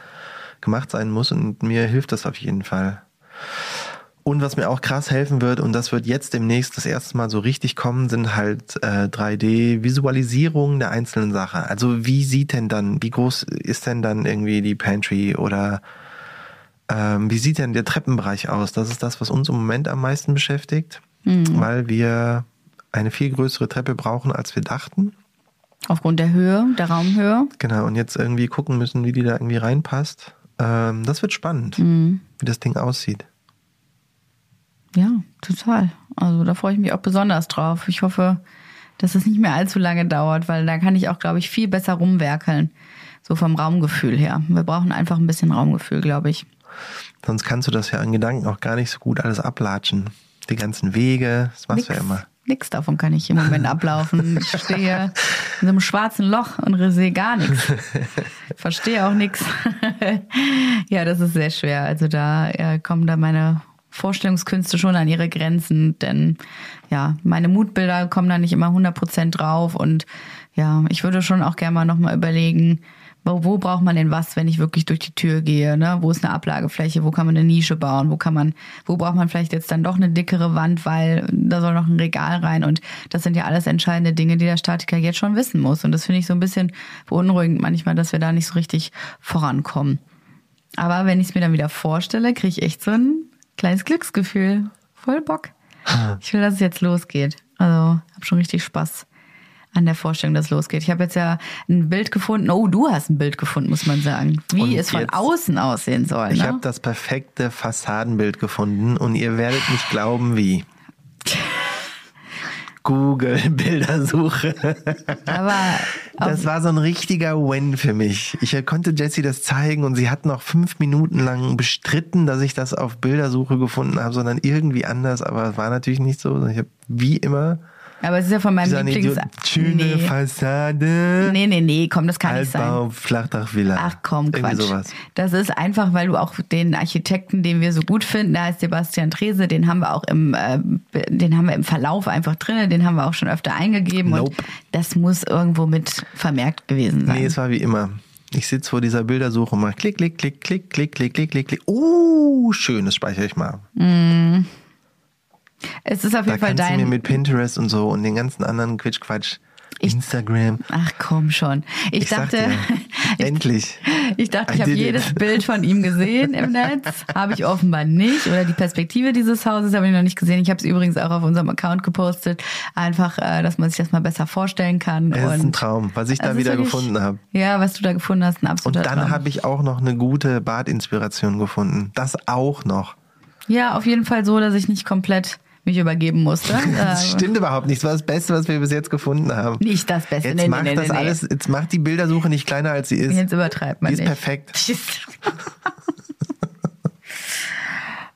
gemacht sein muss. Und mir hilft das auf jeden Fall. Und was mir auch krass helfen wird, und das wird jetzt demnächst das erste Mal so richtig kommen, sind halt äh, 3D-Visualisierungen der einzelnen Sachen. Also wie sieht denn dann, wie groß ist denn dann irgendwie die Pantry oder ähm, wie sieht denn der Treppenbereich aus? Das ist das, was uns im Moment am meisten beschäftigt, weil wir eine viel größere Treppe brauchen, als wir dachten. Aufgrund der Höhe, der Raumhöhe. Genau, und jetzt irgendwie gucken müssen, wie die da irgendwie reinpasst. Ähm, das wird spannend, wie das Ding aussieht. Ja, total. Also da freue ich mich auch besonders drauf. Ich hoffe, dass es nicht mehr allzu lange dauert, weil da kann ich auch, glaube ich, viel besser rumwerkeln. So vom Raumgefühl her. Wir brauchen einfach ein bisschen Raumgefühl, glaube ich. Sonst kannst du das ja an Gedanken auch gar nicht so gut alles ablatschen. Die ganzen Wege, das machst du ja immer. Nix davon kann ich im Moment ablaufen. Ich stehe in so einem schwarzen Loch und sehe gar nichts. Verstehe auch nichts. Ja, das ist sehr schwer. Also da äh, kommen da meine Vorstellungskünste schon an ihre Grenzen, denn ja, meine Mutbilder kommen da nicht immer 100% drauf und ja, ich würde schon auch gerne mal nochmal überlegen, wo, wo braucht man denn was, wenn ich wirklich durch die Tür gehe? Ne? Wo ist eine Ablagefläche? Wo kann man eine Nische bauen? Wo kann man, wo braucht man vielleicht jetzt dann doch eine dickere Wand, weil da soll noch ein Regal rein? Und das sind ja alles entscheidende Dinge, die der Statiker jetzt schon wissen muss. Und das finde ich so ein bisschen beunruhigend manchmal, dass wir da nicht so richtig vorankommen. Aber wenn ich es mir dann wieder vorstelle, kriege ich echt so ein kleines Glücksgefühl. Voll Bock. Ich will, dass es jetzt losgeht. Also habe schon richtig Spaß an der Vorstellung, dass es losgeht. Ich habe jetzt ja ein Bild gefunden. Oh, du hast ein Bild gefunden, muss man sagen. Wie Und es von außen aussehen soll. Ich ne? habe das perfekte Fassadenbild gefunden und ihr werdet nicht glauben, wie. Google Bildersuche. Aber Das war so ein richtiger Win für mich. Ich konnte Jessie das zeigen und sie hat noch fünf Minuten lang bestritten, dass ich das auf Bildersuche gefunden habe, sondern irgendwie anders. Aber es war natürlich nicht so. Ich habe wie immer Aber es ist ja von meinem eine Lieblings... Schöne nee. Fassade. nee, nee, nee, komm, das kann nicht sein. Altbau, Flachdachvilla. Ach komm, Irgendwie Quatsch. sowas. Das ist einfach, weil du auch den Architekten, den wir so gut finden, der heißt Sebastian Trese, den haben wir auch im, äh, den haben wir im Verlauf einfach drin, den haben wir auch schon öfter eingegeben Nope. und das muss irgendwo mit vermerkt gewesen sein. Nee, es war wie immer. Ich sitze vor dieser Bildersuche und mach klick, klick, klick, klick, klick, klick, klick, klick, klick. Uh, schön, das speichere ich mal. Es ist auf Da jeden Fall kannst du mir dein. mit Pinterest und so und den ganzen anderen Quitsch-Quatsch, Instagram. Ach komm schon. Ich, Ich dachte, dir, endlich. ich dachte, ich habe jedes Bild von ihm gesehen im Netz. Habe ich offenbar nicht. Oder die Perspektive dieses Hauses habe ich noch nicht gesehen. Ich habe es übrigens auch auf unserem Account gepostet. Einfach, äh, dass man sich das mal besser vorstellen kann. Es ist und ein Traum, was ich da wieder wirklich- gefunden habe. Ja, was du da gefunden hast, ein Und absoluter dann Traum. habe ich auch noch eine gute Badinspiration gefunden. Das auch noch. Ja, auf jeden Fall so, dass ich nicht komplett mich übergeben musste. Das Äh, stimmt überhaupt nicht. Das war das Beste, was wir bis jetzt gefunden haben. Nicht das Beste. Jetzt Nee, macht nee, das nee, alles, jetzt macht die Bildersuche nicht kleiner als sie ist. Jetzt übertreibt man Die ist nicht. perfekt.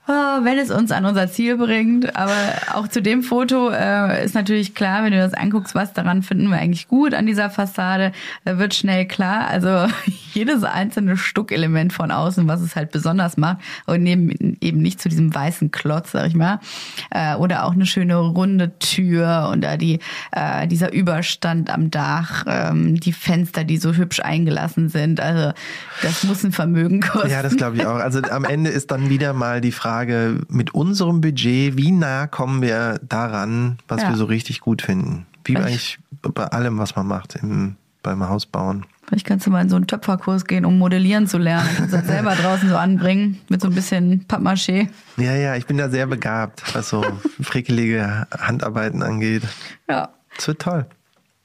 Ah, wenn es uns an unser Ziel bringt. Aber auch zu dem Foto äh, ist natürlich klar, wenn du das anguckst, was daran finden wir eigentlich gut an dieser Fassade, da wird schnell klar. Also jedes einzelne Stuckelement von außen, was es halt besonders macht und neben, eben nicht zu diesem weißen Klotz, sag ich mal. Äh, oder auch eine schöne runde Tür und da die, äh, dieser Überstand am Dach, ähm, die Fenster, die so hübsch eingelassen sind. Also das muss ein Vermögen kosten. Ja, das glaube ich auch. Also am Ende ist dann wieder mal die Frage, mit unserem Budget, wie nah kommen wir daran, was ja. wir so richtig gut finden? Wie eigentlich bei allem, was man macht im, beim Hausbauen. Vielleicht kannst du mal in so einen Töpferkurs gehen, um modellieren zu lernen. Kannst das selber draußen so anbringen, mit so ein bisschen Pappmaché. Ja, ja, ich bin da sehr begabt, was so frickelige Handarbeiten angeht. Ja. Das wird toll.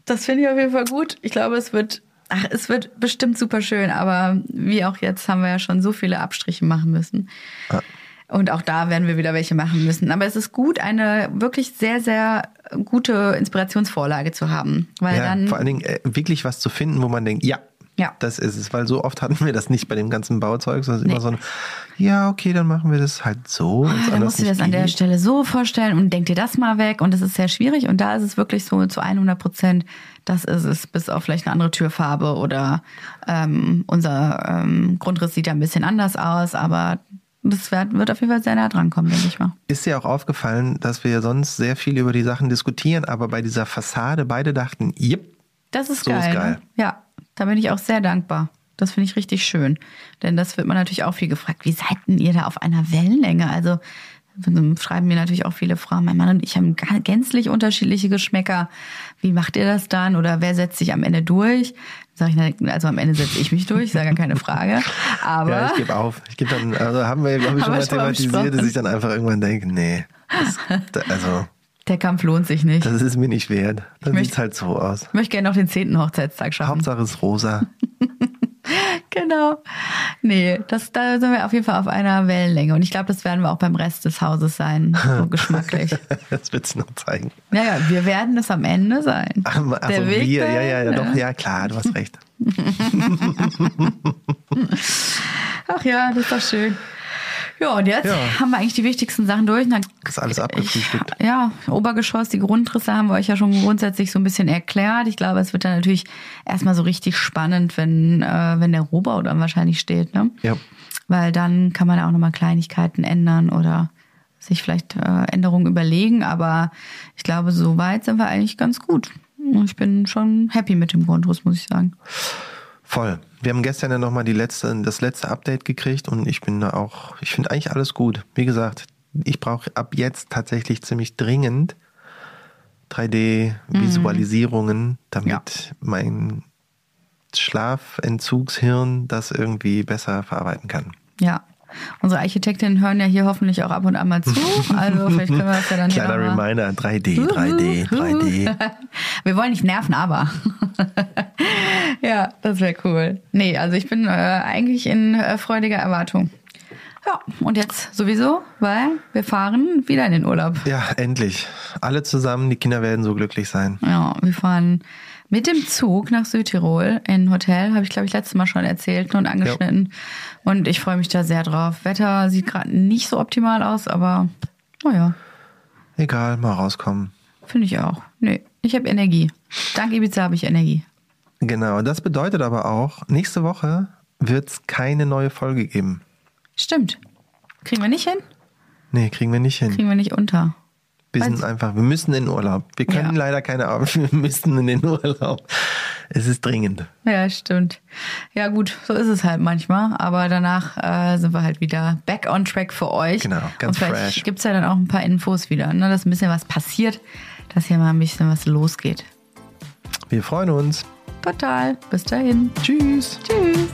Das finde ich auf jeden Fall gut. Ich glaube, es wird, ach, es wird bestimmt super schön, aber wie auch jetzt haben wir ja schon so viele Abstriche machen müssen. Ja. Und auch da werden wir wieder welche machen müssen. Aber es ist gut, eine wirklich sehr, sehr gute Inspirationsvorlage zu haben. Weil ja, dann vor allen Dingen äh, wirklich was zu finden, wo man denkt, ja, ja. Das ist es, weil so oft hatten wir das nicht bei dem ganzen Bauzeug, sondern nee. immer so ein, ja, okay, dann machen wir das halt so. Oh, dann musst du dir das an der Stelle so vorstellen und denk dir das mal weg und das ist sehr schwierig und da ist es wirklich so zu 100 Prozent, das ist es, bis auf vielleicht eine andere Türfarbe oder ähm, unser ähm, Grundriss sieht ja ein bisschen anders aus, aber das wird auf jeden Fall sehr nah dran kommen, denke ich mal. Ist dir auch aufgefallen, dass wir sonst sehr viel über die Sachen diskutieren, aber bei dieser Fassade beide dachten, yep, das ist so geil. Ist geil. Ne? Ja, da bin ich auch sehr dankbar. Das finde ich richtig schön. Denn das wird man natürlich auch viel gefragt. Wie seid denn ihr da auf einer Wellenlänge? Also schreiben mir natürlich auch viele Frauen, mein Mann und ich haben gänzlich unterschiedliche Geschmäcker. Wie macht ihr das dann? Oder wer setzt sich am Ende durch? Sag ich, also am Ende setze ich mich durch, sage keine Frage. Aber ja, ich gebe auf. Ich gebe dann, also haben wir, glaube ich, schon mal thematisiert, dass ich dann einfach irgendwann denke, nee, das, also der Kampf lohnt sich nicht. Das ist mir nicht wert. Dann sieht halt so aus. Ich möchte gerne noch den zehnten Hochzeitstag schaffen. Hauptsache ist rosa. genau. Nee, das, da sind wir auf jeden Fall auf einer Wellenlänge. Und ich glaube, das werden wir auch beim Rest des Hauses sein. So geschmacklich. das wird es noch zeigen. Naja, wir werden es am Ende sein. Also Der Weg wir, ja, ja, ja, doch, ja, klar, du hast recht. Ach ja, das ist doch schön. Ja, und jetzt ja. haben wir eigentlich die wichtigsten Sachen durch. Dann, ist alles abgefrühstückt. Ja, Obergeschoss, die Grundrisse haben wir euch ja schon grundsätzlich so ein bisschen erklärt. Ich glaube, es wird dann natürlich erstmal so richtig spannend, wenn, äh, wenn der Rohbau dann wahrscheinlich steht. Ne? Ja. Weil dann kann man auch nochmal Kleinigkeiten ändern oder sich vielleicht äh, Änderungen überlegen. Aber ich glaube, so weit sind wir eigentlich ganz gut. Ich bin schon happy mit dem Grundriss, muss ich sagen. Voll. Wir haben gestern ja nochmal die letzte, das letzte Update gekriegt und ich bin da auch, ich finde eigentlich alles gut. Wie gesagt, ich brauche ab jetzt tatsächlich ziemlich dringend 3D-Visualisierungen, mhm. damit ja. mein Schlafentzugshirn das irgendwie besser verarbeiten kann. Ja, Unsere Architektinnen hören ja hier hoffentlich auch ab und an mal zu. Also vielleicht können wir das ja dann Kleiner Reminder, 3D, 3D, 3D. Wir wollen nicht nerven, aber. ja, das wäre cool. Nee, also ich bin äh, eigentlich in äh, freudiger Erwartung. Ja, und jetzt sowieso, weil wir fahren wieder in den Urlaub. Ja, endlich. Alle zusammen, die Kinder werden so glücklich sein. Ja, wir fahren mit dem Zug nach Südtirol in ein Hotel, habe ich glaube ich letztes Mal schon erzählt und angeschnitten. Ja. Und ich freue mich da sehr drauf. Wetter sieht gerade nicht so optimal aus, aber naja. Egal, mal rauskommen. Finde ich auch. Nee, ich habe Energie. Dank Ibiza habe ich Energie. Genau, das bedeutet aber auch, nächste Woche wird es keine neue Folge geben. Stimmt. Kriegen wir nicht hin? Nee, kriegen wir nicht hin. Kriegen wir nicht unter. Wir sind einfach, wir müssen in den Urlaub. Wir können ja. leider keine Arbeit, wir müssen in den Urlaub. Es ist dringend. Ja, stimmt. Ja, gut, so ist es halt manchmal. Aber danach äh, sind wir halt wieder back on track für euch. Genau, ganz Und fresh. Gibt es ja dann auch ein paar Infos wieder, ne, dass ein bisschen was passiert, dass hier mal ein bisschen was losgeht. Wir freuen uns. Total. Bis dahin. Tschüss. Tschüss.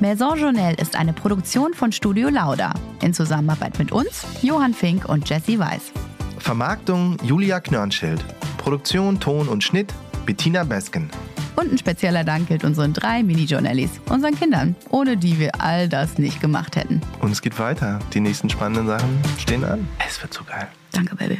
Maison Journal ist eine Produktion von Studio Lauda in Zusammenarbeit mit uns, Johann Fink und Jesse Weiß. Vermarktung Julia Knörnschild. Produktion, Ton und Schnitt Bettina Besken. Und ein spezieller Dank gilt unseren drei Mini-Journalies, unseren Kindern, ohne die wir all das nicht gemacht hätten. Und es geht weiter. Die nächsten spannenden Sachen stehen an. Es wird so geil. Danke, Baby.